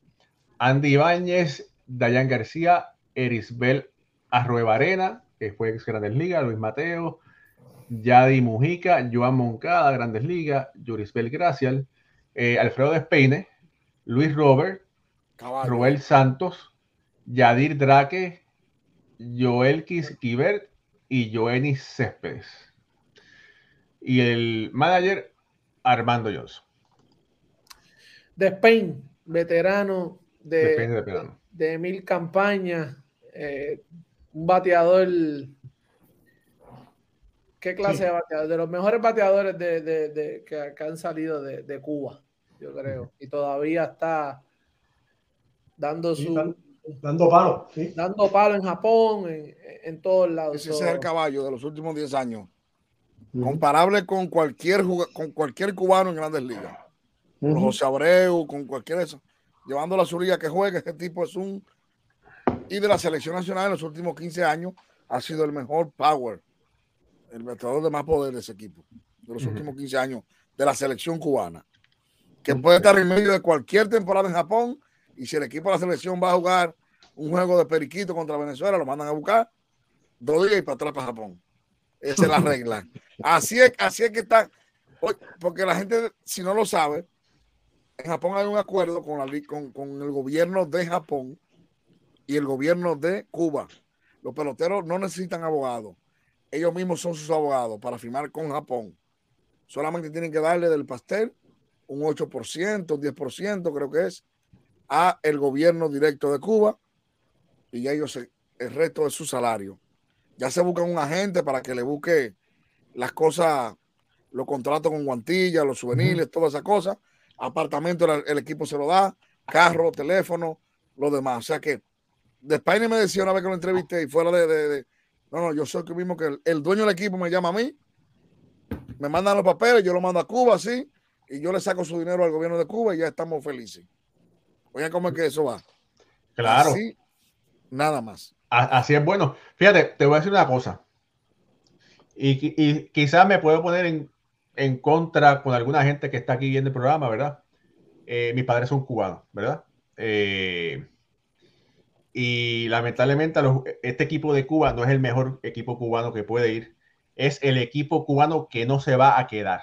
Andy Ibáñez, Dayan García, Erisbel Arruebarena, que fue ex Grandes Ligas, Luis Mateo, Yadi Mujica, Joan Moncada, Grandes Ligas, Yurisbel Gracial, eh, Alfredo Despeine, Luis Robert, Roel Santos, Yadir Drake, Joel Kibert y Joenis Céspedes y el manager Armando Johnson. De Spain, veterano de, de, mil campañas, eh, un bateador. ¿Qué clase de bateador? De los mejores bateadores de, que, han salido de, Cuba, yo creo. Y todavía está dando su. Dando palo, Dando palo en Japón, en, en todos lados. Ese es el caballo de los últimos 10 años comparable con cualquier con cualquier cubano en grandes ligas. Con José Abreu, con cualquier eso. Llevando la liga que juega, este tipo es un. Y de la selección nacional en los últimos 15 años ha sido el mejor power, el bateador de más poder de ese equipo, de los últimos 15 años de la selección cubana. Que puede estar en medio de cualquier temporada en Japón y si el equipo de la selección va a jugar un juego de periquito contra Venezuela, lo mandan a buscar dos días y para atrás para Japón. Esa es la regla. Así es, así es que está. Porque la gente, si no lo sabe, en Japón hay un acuerdo con, la, con, con el gobierno de Japón y el gobierno de Cuba. Los peloteros no necesitan abogados. Ellos mismos son sus abogados para firmar con Japón. Solamente tienen que darle del pastel un 8%, un 10%, creo que es, a el gobierno directo de Cuba y ya ellos el resto de su salario. Ya se busca un agente para que le busque las cosas, los contratos con guantillas, los souvenirs, todas esas cosas. Apartamento el, equipo se lo da, carro, teléfono, lo demás. O sea que de España me decía una vez que lo entrevisté y fuera de, no, no, yo soy el mismo que el, dueño del equipo me llama a mí, me mandan los papeles, yo lo mando a Cuba, sí, y yo le saco su dinero al gobierno de Cuba y ya estamos felices. Oigan cómo es que eso va. Claro. Así, nada más. Así es bueno. Fíjate, te voy a decir una cosa. Y, quizás me puedo poner en, contra con alguna gente que está aquí viendo el programa, ¿verdad? Eh, mis padres son cubanos, ¿verdad? Eh, y lamentablemente este equipo de Cuba no es el mejor equipo cubano que puede ir. Es el equipo cubano que no se va a quedar.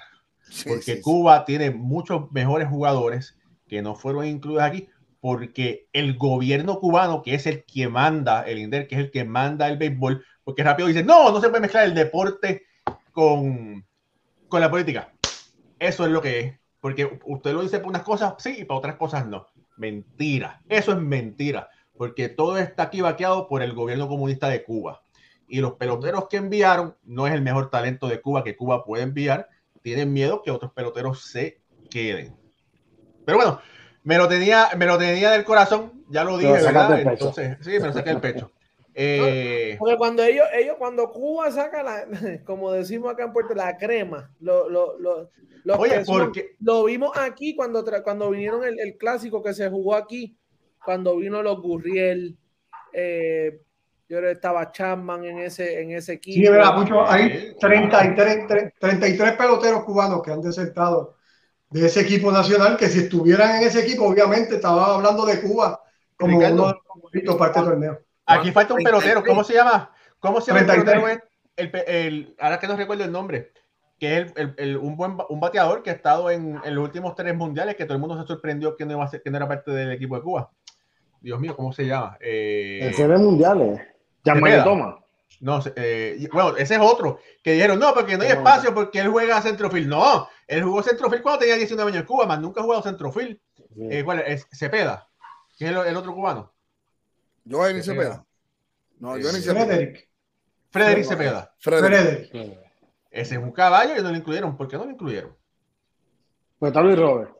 porque Cuba tiene muchos mejores jugadores que no fueron incluidos aquí porque el gobierno cubano, que es el que manda el INDER, que es el que manda el béisbol, porque rápido dice, no, no se puede mezclar el deporte con, con la política. Eso es lo que es. Porque usted lo dice para unas cosas sí y para otras cosas no. Mentira. Eso es mentira. Porque todo está aquí vaqueado por el gobierno comunista de Cuba. Y los peloteros que enviaron no es el mejor talento de Cuba que Cuba puede enviar. Tienen miedo que otros peloteros se queden. Pero bueno, me lo tenía, me lo tenía del corazón, ya lo dije, ¿verdad? Entonces, sí, me lo saqué del pecho. Eh, porque cuando ellos, ellos, cuando Cuba saca la, como decimos acá en Puerto, la crema, lo, lo, lo, Oye, porque... lo vimos aquí cuando, cuando vinieron el, el, clásico que se jugó aquí, cuando vino los Gurriel, eh, yo creo que estaba Chapman en ese, en ese equipo. Sí, mucho, hay 33, 33 peloteros cubanos que han desertado de ese equipo nacional, que si estuvieran en ese equipo, obviamente estaba hablando de Cuba como uno de los favoritos para este torneo. Aquí falta un pelotero, ¿cómo se llama? ¿Cómo se llama el pelotero? El, ahora que no recuerdo el nombre, que es el, un buen un bateador que ha estado en, en, los últimos tres mundiales, que todo el mundo se sorprendió que no, iba a ser, que no era parte del equipo de Cuba. Dios mío, ¿cómo se llama? Eh, en series mundiales. Llama Toma. No, eh, bueno, ese es otro. Que dijeron, no, porque no hay espacio, porque él juega centrofil. No, él jugó centrofil cuando tenía 19 años en Cuba, más nunca ha jugado centrofil. Eh, ¿Cuál es? Cepeda, que es el, otro cubano. Johnny Cepeda. No, Johnny Cepeda. Frederick. Frederick Cepeda. Frederick. Ese es un caballo y no lo incluyeron. ¿Por qué no lo incluyeron? Pues está Luis Robert.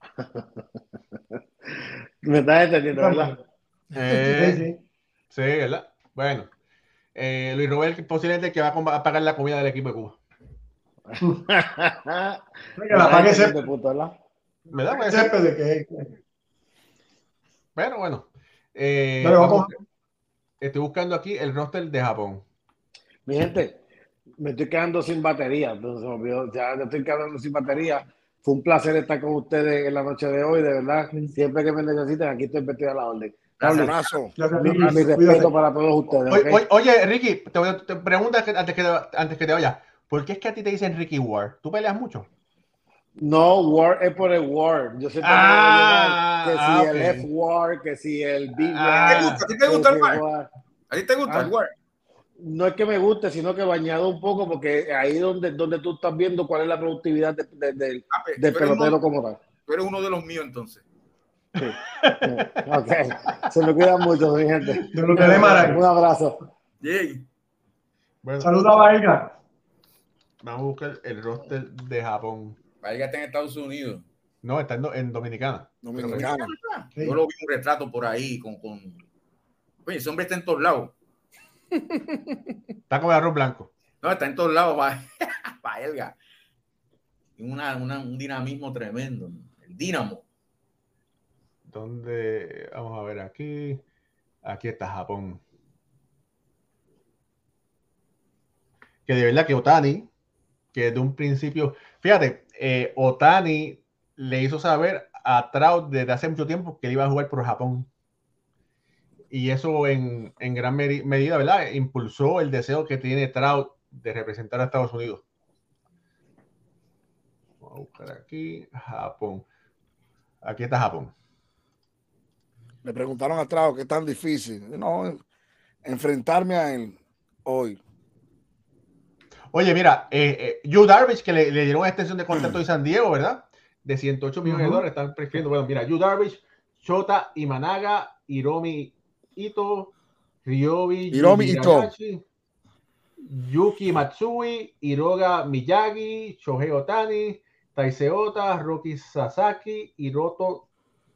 Me estás entendiendo, ¿verdad? Eh, sí, ¿verdad? Bueno. Eh, Luis Robert posiblemente que va a pagar la comida del equipo de Cuba. Que la pague ese. ¿verdad? ¿Verdad? Bueno, bueno. Eh, estoy buscando aquí el roster de Japón. Mi gente, me estoy quedando sin batería. Entonces, ya estoy quedando sin batería. Fue un placer estar con ustedes en la noche de hoy, de verdad. Siempre que me necesiten, aquí estoy vestido a la orden. Abrazo. Mi, mi, respeto para todos ustedes. Oye, oye, Ricky, te, te pregunto antes que, antes que te vaya. ¿Por qué es que a ti te dicen Ricky Ward? ¿Tú peleas mucho? No, War es por el War. Yo sé ah, que si ah, el F War, que si el B ah, ¿A ti te gusta el War? ¿A ti te gusta el War? No es que me guste, sino que bañado un poco, porque ahí donde, donde tú estás viendo cuál es la productividad de, de, del, del pelotero como tal. Tú eres uno de los míos entonces. Sí. ok. Se me cuidan mucho, mi gente. Un abrazo. Yay. Bueno. Saludos a Vaiga. Vamos a buscar el roster de Japón. Vaiga está en Estados Unidos. No, está en, en Dominicana. Dominicana. Yo lo vi un retrato por ahí con, con... Oye, ese hombre está en todos lados. Está con el arroz blanco. No, está en todos lados, para Elga. Una, una, un dinamismo tremendo. El dínamo. ¿Dónde? Vamos a ver aquí. Aquí está Japón. Que de verdad que Otani, que de un principio, fíjate, eh, Otani le hizo saber a Trout desde hace mucho tiempo que él iba a jugar por Japón. Y eso en, en gran medida, ¿verdad? Impulsó el deseo que tiene Trout de representar a Estados Unidos. Vamos a buscar aquí, Japón. Aquí está Japón. Le preguntaron a Trout qué tan difícil. No, enfrentarme a él hoy. Oye, mira, eh, eh Darvish, que le, dieron una extensión de contrato de San Diego, ¿verdad? De 108 millones de dólares, están prefiriendo. Bueno, mira, Yu Darvish, Shota Imanaga, Hiromi Ito, Ryobi Hiromi Ito. Yuki Matsui, Hiroga Miyagi, Shohei Otani, Taiseota, Roki Sasaki, Hiroto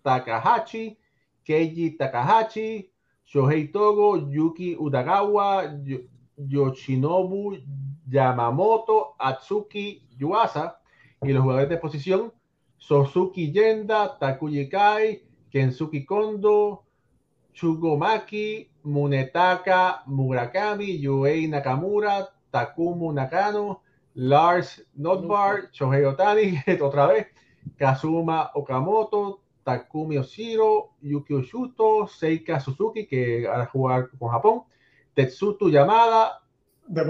Takahashi, Keiji Takahashi, Shohei Togo, Yuki Udagawa, Yoshinobu Yamamoto, Atsuki Yuasa y los jugadores de posición Sosuki Yenda, Takuyi Kai, Kensuki Kondo, Chugomaki, Munetaka Murakami, Yuei Nakamura, Takumu Nakano, Lars Notbar, Shohei Otani, otra vez, Kazuma Okamoto, Takumi Oshiro, Yuki Oshuto, Seika Suzuki, que va a jugar con Japón, Tetsuto Yamada. De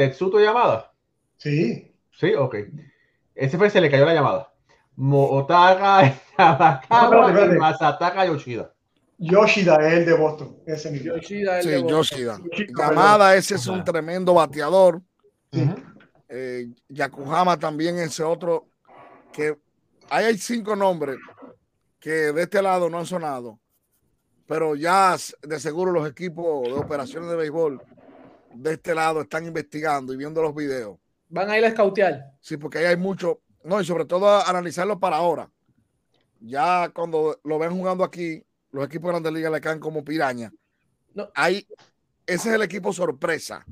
Bottom. Tetsuto Yamada. Sí. Sí, ok. Ese fue, se le cayó la llamada. Mootaga Yamakawa y Masataka Yoshida. Yoshida es el de Boston. Ese mismo. Yoshida es el sí, de Yoshida. Yamada, ese es un tremendo bateador. Eh, Yakuhama también, ese otro. Que ahí hay cinco nombres que de este lado no han sonado pero ya de seguro los equipos de operaciones de béisbol de este lado están investigando y viendo los videos. Van a ir a escautear. Sí, porque ahí hay mucho, no, y sobre todo a analizarlo para ahora. Ya cuando lo ven jugando aquí, los equipos de Grandes Ligas le caen como piraña. No. Ahí, ese es el equipo sorpresa.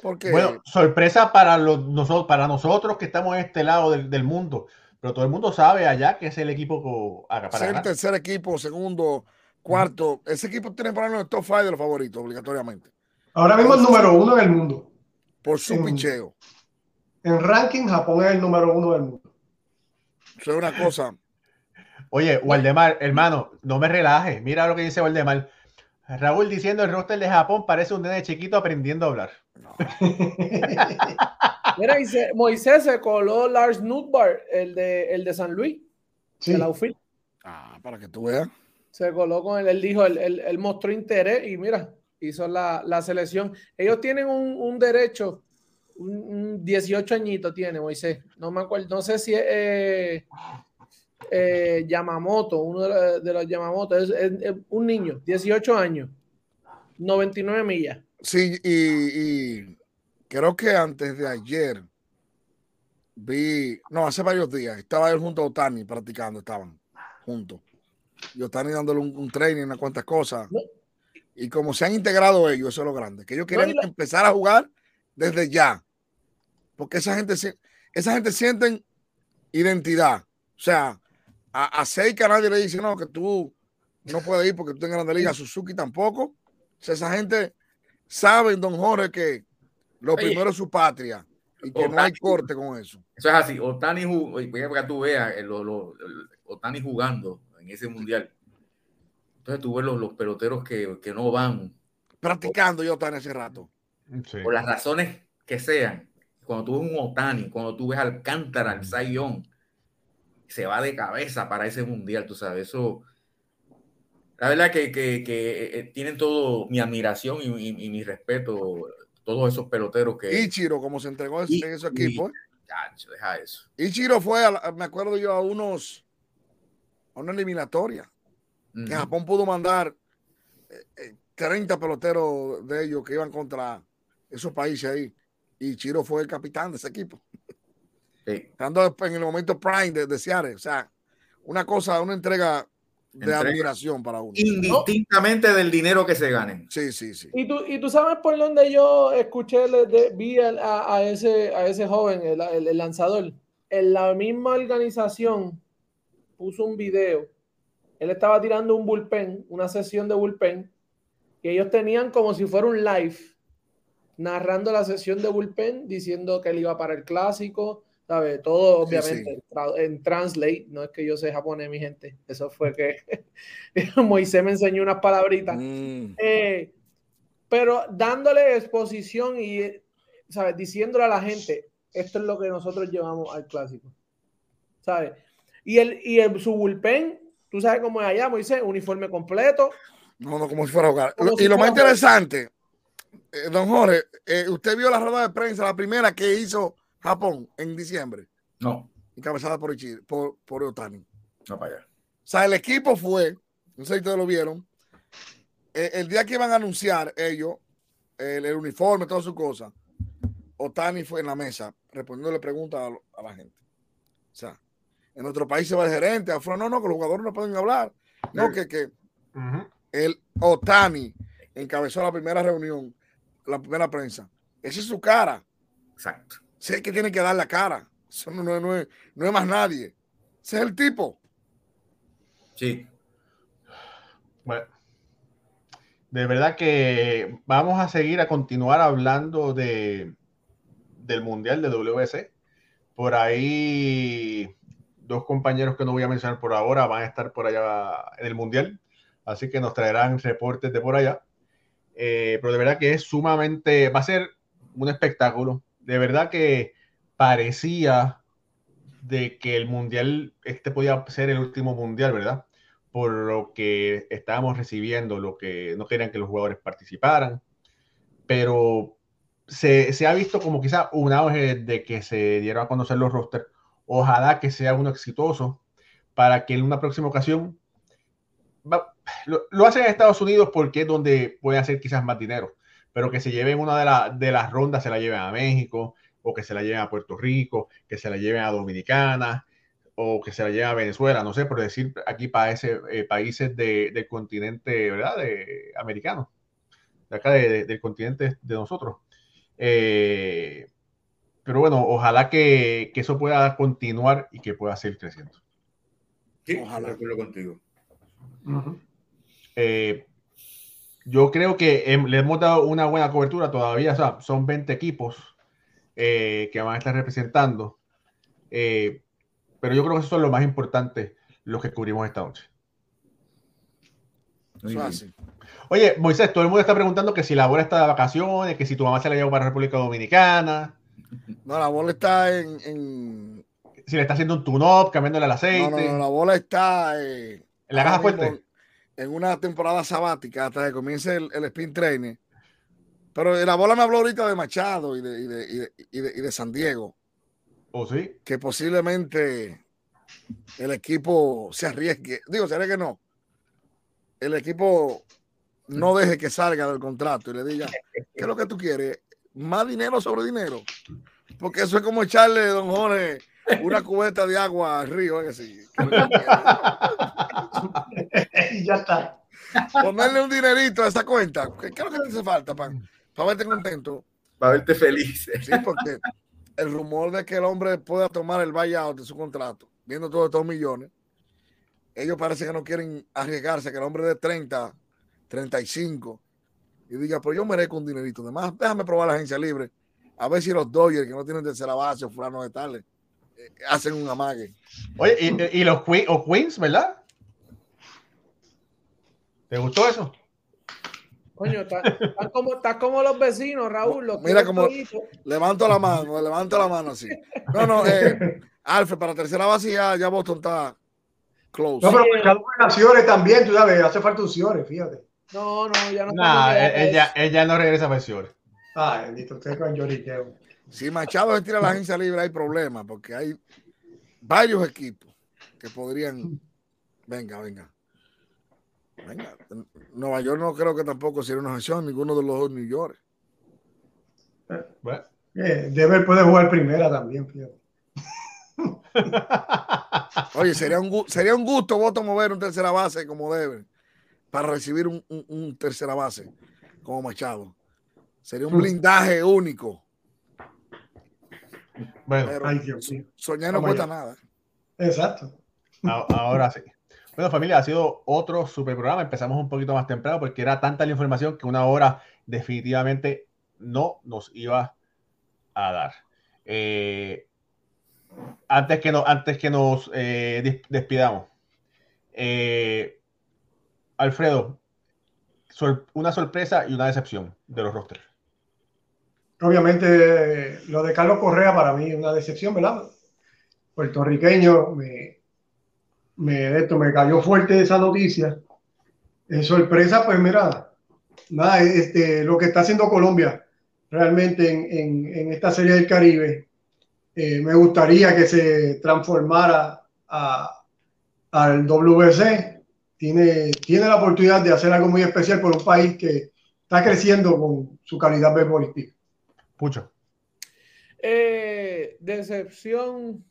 Porque, bueno, sorpresa para, los, nosotros, para nosotros que estamos en este lado del, del mundo pero todo el mundo sabe allá que es el equipo para Ser el tercer equipo, segundo, cuarto. Ese equipo tiene para el top 5 de los favoritos, obligatoriamente. Ahora mismo el número uno en el mundo. Por su picheo. en ranking, Japón es el número uno del mundo. Eso es una cosa. Oye, Waldemar, hermano, no me relajes. Mira lo que dice Waldemar. Raúl diciendo el roster de Japón parece un nene chiquito aprendiendo a hablar. Mira, dice, Moisés se coló Lars Nutbar, el de, el de San Luis. Sí. El outfit. Ah, para que tú veas. Se coló con él. Él dijo, él, él- él mostró interés y mira, hizo la, la selección. Ellos tienen un, un derecho, un, un 18 añitos tiene Moisés. No me acuerdo, no sé si es eh, eh, Yamamoto, uno de los, de los Yamamoto. Es, es- es un niño, 18 años, 99 millas. Sí, y, y creo que antes de ayer vi, no, hace varios días, estaba él junto a Otani practicando, estaban juntos. Y Otani dándole un, un training, unas cuantas cosas. No. Y como se han integrado ellos, eso es lo grande, que ellos quieren empezar a jugar desde ya. Porque esa gente, esa gente sienten identidad. O sea, a, a Seika nadie le dice, no, que tú no puedes ir porque tú en Grande Liga, a Suzuki tampoco. O sea, esa gente saben, don Jorge, que lo Oye. primero es su patria y que no hay corte con eso. Eso es así. Otani, para que tú veas, eh, lo- lo- el- Otani jugando en ese mundial. Entonces tú ves los, los peloteros que, que no van Practicando yo tan ese rato. Sí. por las razones que sean. Cuando tú ves un Otani, cuando tú ves Alcántara, el Young, se va de cabeza para ese mundial, tú sabes, eso. La verdad que, que- que, eh, tienen todo mi admiración y, y- y mi respeto, todos esos peloteros que. Ichiro, como se entregó en Y- ese equipo. ¿eh? Chacho, deja eso. Ichiro fue, a la- me acuerdo yo, a unos, a una eliminatoria. Ujú. que Japón pudo mandar eh, eh, 30 peloteros de ellos que iban contra esos países ahí. Y Chiro fue el capitán de ese equipo. Sí. Estando en el momento prime de, de Seattle. O sea, una cosa, una entrega de Entrega. admiración para uno. Indistintamente del dinero que se ganen. Sí, sí, sí. Y tú, y tú sabes por dónde yo escuché, le- de- vi a, a ese, a ese joven, el, el- el lanzador. En la misma organización puso un video. Él estaba tirando un bullpen, una sesión de bullpen, que ellos tenían como si fuera un live, narrando la sesión de bullpen, diciendo que él iba para el clásico, ¿sabes? Todo Sí, obviamente en translate, no es que yo sé japonés, mi gente. Eso fue que Moisés me enseñó unas palabritas. Mm, Eh, pero dándole exposición y, ¿sabes? Diciéndole a la gente, esto es lo que nosotros llevamos al clásico, ¿sabes? Y, el, y el, su bullpen, tú sabes cómo es allá, Moisés, uniforme completo. no, no, como si fuera a jugar. Como Lo- si y lo más interesante, eh, don Jorge, eh, usted vio la rueda de prensa, la primera que hizo Japón en diciembre, No, encabezada por, Ichiro, por, por Otani. no para allá. O sea, el equipo fue, no sé si ustedes lo vieron, eh, el día que iban a anunciar ellos el, el uniforme, todas sus cosas, Otani fue en la mesa respondiéndole preguntas a la gente. O sea, en nuestro país se va el gerente, afuera, no, no, que los jugadores no pueden hablar. No, que, que el Otani encabezó la primera reunión, la primera prensa. Esa es su cara. Exacto. Sé que tiene que dar la cara. Eso no, no, no es, no es más nadie. Ese es el tipo. Sí. Bueno, de verdad que vamos a seguir a continuar hablando de, del Mundial de WC. Por ahí, dos compañeros que no voy a mencionar por ahora van a estar por allá en el Mundial, así que nos traerán reportes de por allá. Eh, pero de verdad que es sumamente, va a ser un espectáculo. De verdad que parecía de que el Mundial, este podía ser el último Mundial, ¿verdad? por lo que estábamos recibiendo, lo que no querían que los jugadores participaran, pero se, se ha visto como quizá un auge de que se dieron a conocer los rosters. Ojalá que sea uno exitoso para que en una próxima ocasión lo, lo hacen en Estados Unidos porque es donde puede hacer quizás más dinero, pero que se lleven una de, la- de las rondas, se la lleven a México o que se la lleven a Puerto Rico, que se la lleven a Dominicana, o que se la lleve a Venezuela, no sé, por decir aquí países, eh, países de- del continente, ¿verdad? De, americano, de acá de- de- del continente de nosotros. Eh, pero bueno, ojalá que, que eso pueda continuar y que pueda seguir creciendo. Sí, Ojalá. de acuerdo contigo. Eh, yo creo que le hemos dado una buena cobertura todavía, o sea, son 20 equipos. eh, que van a estar representando. Eh, pero yo creo que eso son lo más importante, los que cubrimos esta noche. Oye, Moisés, todo el mundo está preguntando que si la bola está de vacaciones, que si tu mamá se la llevó para República Dominicana. No, la bola está en. Si le está haciendo un tune-up, cambiándole el aceite. No, no, la bola está. Eh, en la caja fuerte. En una temporada sabática hasta que comience el, spin training. Pero la bola me habló ahorita de Machado y de, y de, San Diego. ¿O ¿Oh, sí? Que posiblemente el equipo se arriesgue. Digo, se que no. El equipo no deje que salga del contrato y le diga, ¿qué es lo que tú quieres? ¿Más dinero sobre dinero? Porque eso es como echarle, don Jorge, una cubeta de agua al río, ¿eh? y ya está. Ponerle un dinerito a esa cuenta. ¿Qué, es lo que te hace falta para verte contento? Para verte feliz. Sí, porque el rumor de que el hombre pueda tomar el buyout de su contrato, viendo todos estos millones, ellos parece que no quieren arriesgarse, que el hombre de 30 35 y diga, pero yo merezco un dinerito. Además, déjame probar la agencia libre. A ver si los Dodgers, que no tienen tercera base o fulano de tales, eh, hacen un amague. Oye, y, los Queens, ¿verdad? ¿Te gustó eso? Coño, está, como, como, los vecinos, Raúl. Mira como levanto la mano, levanto la mano así. No, no, eh, Alfred, para tercera base ya, ya Boston está close. No, pero para también, tú sabes, hace falta un fíjate. No, no, ya no. Nah, ella, ella no regresa a pensiones. Ah, bendito, usted con lloriqueo. Si Machado se tira la agencia libre, hay problema, porque hay varios equipos que podrían. Venga, venga. Venga. Nueva York no creo que tampoco sería una acción, ninguno de los dos New York. Bueno. Eh, Deber puede jugar primera también, fíjate. Oye, sería un, sería un gusto voto mover un tercera base como Deber para recibir un, tercera base como Machado. Sería un blindaje único. Bueno, soñar no cuesta nada. Exacto. Ahora sí. Bueno, familia, ha sido otro super programa. Empezamos un poquito más temprano porque era tanta la información que una hora definitivamente no nos iba a dar. Eh, antes que, no, antes que nos eh, despidamos, eh, Alfredo, una sorpresa y una decepción de los rosters. Obviamente, lo de Carlos Correa para mí es una decepción, ¿verdad? Puertorriqueño, me, me, esto, me cayó fuerte esa noticia. Es sorpresa, pues mira, nada, este, lo que está haciendo Colombia realmente en, esta serie del Caribe, eh, me gustaría que se transformara al WC tiene, tiene la oportunidad de hacer algo muy especial por un país que está creciendo con su calidad beisbolística. Mucho. Eh, decepción,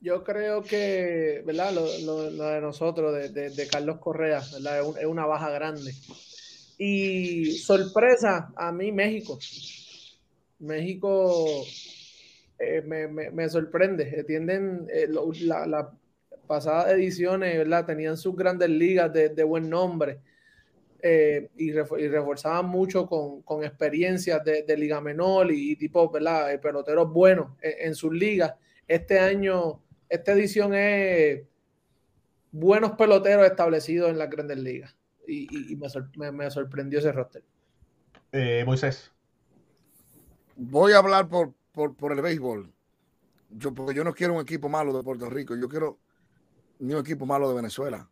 yo creo que, ¿verdad? Lo, de nosotros, de, Carlos Correa, ¿verdad? Es, una baja grande. Y sorpresa, a mí México. México eh, me, sorprende. Entienden eh, la, pasadas ediciones, ¿verdad? Tenían sus grandes ligas de, buen nombre eh, y, reforzaban mucho con, experiencias de, liga menor y, tipo, ¿verdad? Eh, peloteros buenos en, sus ligas. Este año, esta edición es buenos peloteros establecidos en las grandes ligas y, me, sorprendió ese roster. Eh, Moisés. Voy a hablar por, por, por el béisbol. Yo, porque yo no quiero un equipo malo de Puerto Rico. Yo quiero ni un equipo malo de Venezuela.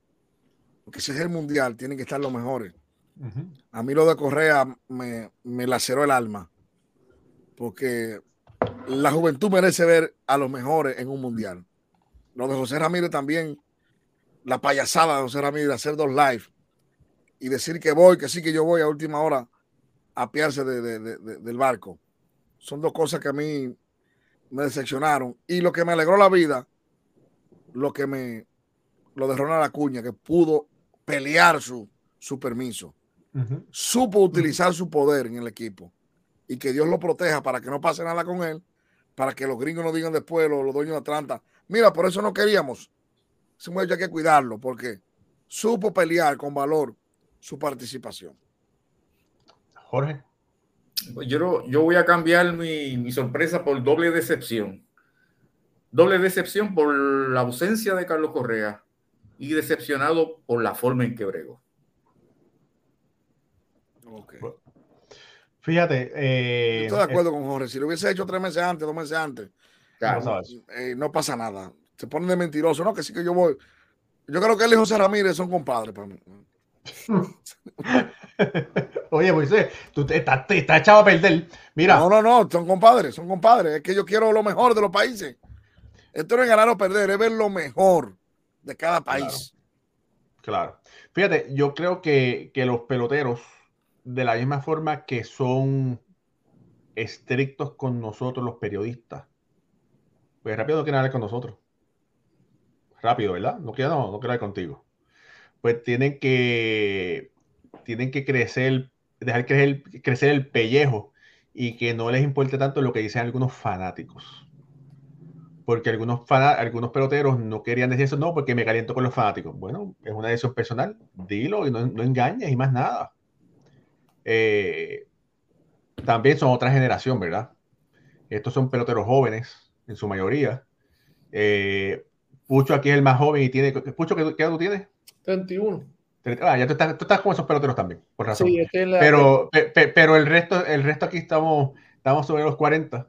Porque si es el mundial, tienen que estar los mejores. A mí lo de Correa me, me laceró el alma. Porque la juventud merece ver a los mejores en un mundial. Lo de José Ramírez también, la payasada de José Ramírez, hacer dos live y decir que voy, que sí que yo voy a última hora a piarse del barco. Son dos cosas que a mí me decepcionaron. Y lo que me alegró la vida, lo que me, lo de Ronald Acuña, que pudo pelear su, su permiso. Supo utilizar su poder en el equipo y que Dios lo proteja para que no pase nada con él, para que los gringos no digan después, los, los dueños de Atlanta, mira, por eso no queríamos. Ese muchacho hay que cuidarlo porque supo pelear con valor su participación. Jorge. Pues yo, yo voy a cambiar mi, mi sorpresa por doble decepción. Doble decepción por la ausencia de Carlos Correa y decepcionado por la forma en que bregó. Okay. Fíjate. Eh, estoy de acuerdo con Jorge. Si lo hubiese hecho tres meses antes, dos meses antes, no, eh, no, pasa nada. Se ponen de mentiroso. No, que sí que yo voy. Yo creo que él y José Ramírez son compadres para mí. Oye, Moisés, tú te estás, te echado a perder. Mira. No, no, no, son compadres, son compadres. Es que yo quiero lo mejor de los países. Esto no es ganar o perder, es ver lo mejor de cada país. Claro. Fíjate, yo creo que, que los peloteros, de la misma forma que son estrictos con nosotros los periodistas, pues rápido no quieren hablar con nosotros. Rápido, ¿verdad? No quiero, no, no quiero hablar contigo. Pues tienen que, tienen que crecer, dejar crecer, crecer el pellejo y que no les importe tanto lo que dicen algunos fanáticos porque algunos, algunos peloteros no querían decir eso, no, porque me caliento con los fanáticos. Bueno, es una decisión personal, dilo y no, no engañes y más nada. Eh, también son otra generación, ¿verdad? Estos son peloteros jóvenes, en su mayoría. Eh, Pucho aquí es el más joven y tiene. Pucho, ¿qué, edad tú tienes? 31. Ah, ya tú estás, tú estás con esos peloteros también, por razón. Sí, pero, pero el resto, el resto aquí estamos, estamos sobre los 40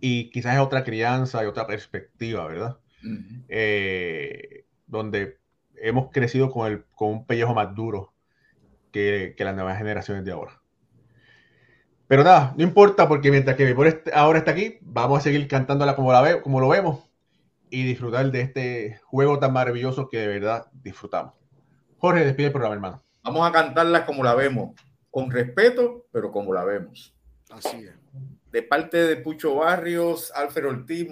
y quizás es otra crianza y otra perspectiva, ¿verdad? Eh, donde hemos crecido con, el, con un pellejo más duro que, que, las nuevas generaciones de ahora. Pero nada, no importa porque mientras que mi este, ahora está aquí, vamos a seguir cantándola como, la ve, como lo vemos y disfrutar de este juego tan maravilloso que de verdad disfrutamos. Jorge, despide el programa, hermano. Vamos a cantarla como la vemos, con respeto, pero como la vemos. Así es de parte de Pucho Barrios, Alfred Ortiz,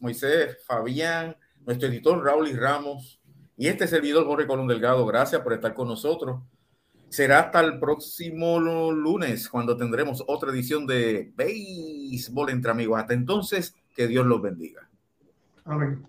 Moisés, Fabián, nuestro editor Raúl y Ramos y este servidor Jorge Colón Delgado. Gracias por estar con nosotros. Será hasta el próximo lunes cuando tendremos otra edición de Béisbol entre amigos. Hasta entonces, que Dios los bendiga. Amén.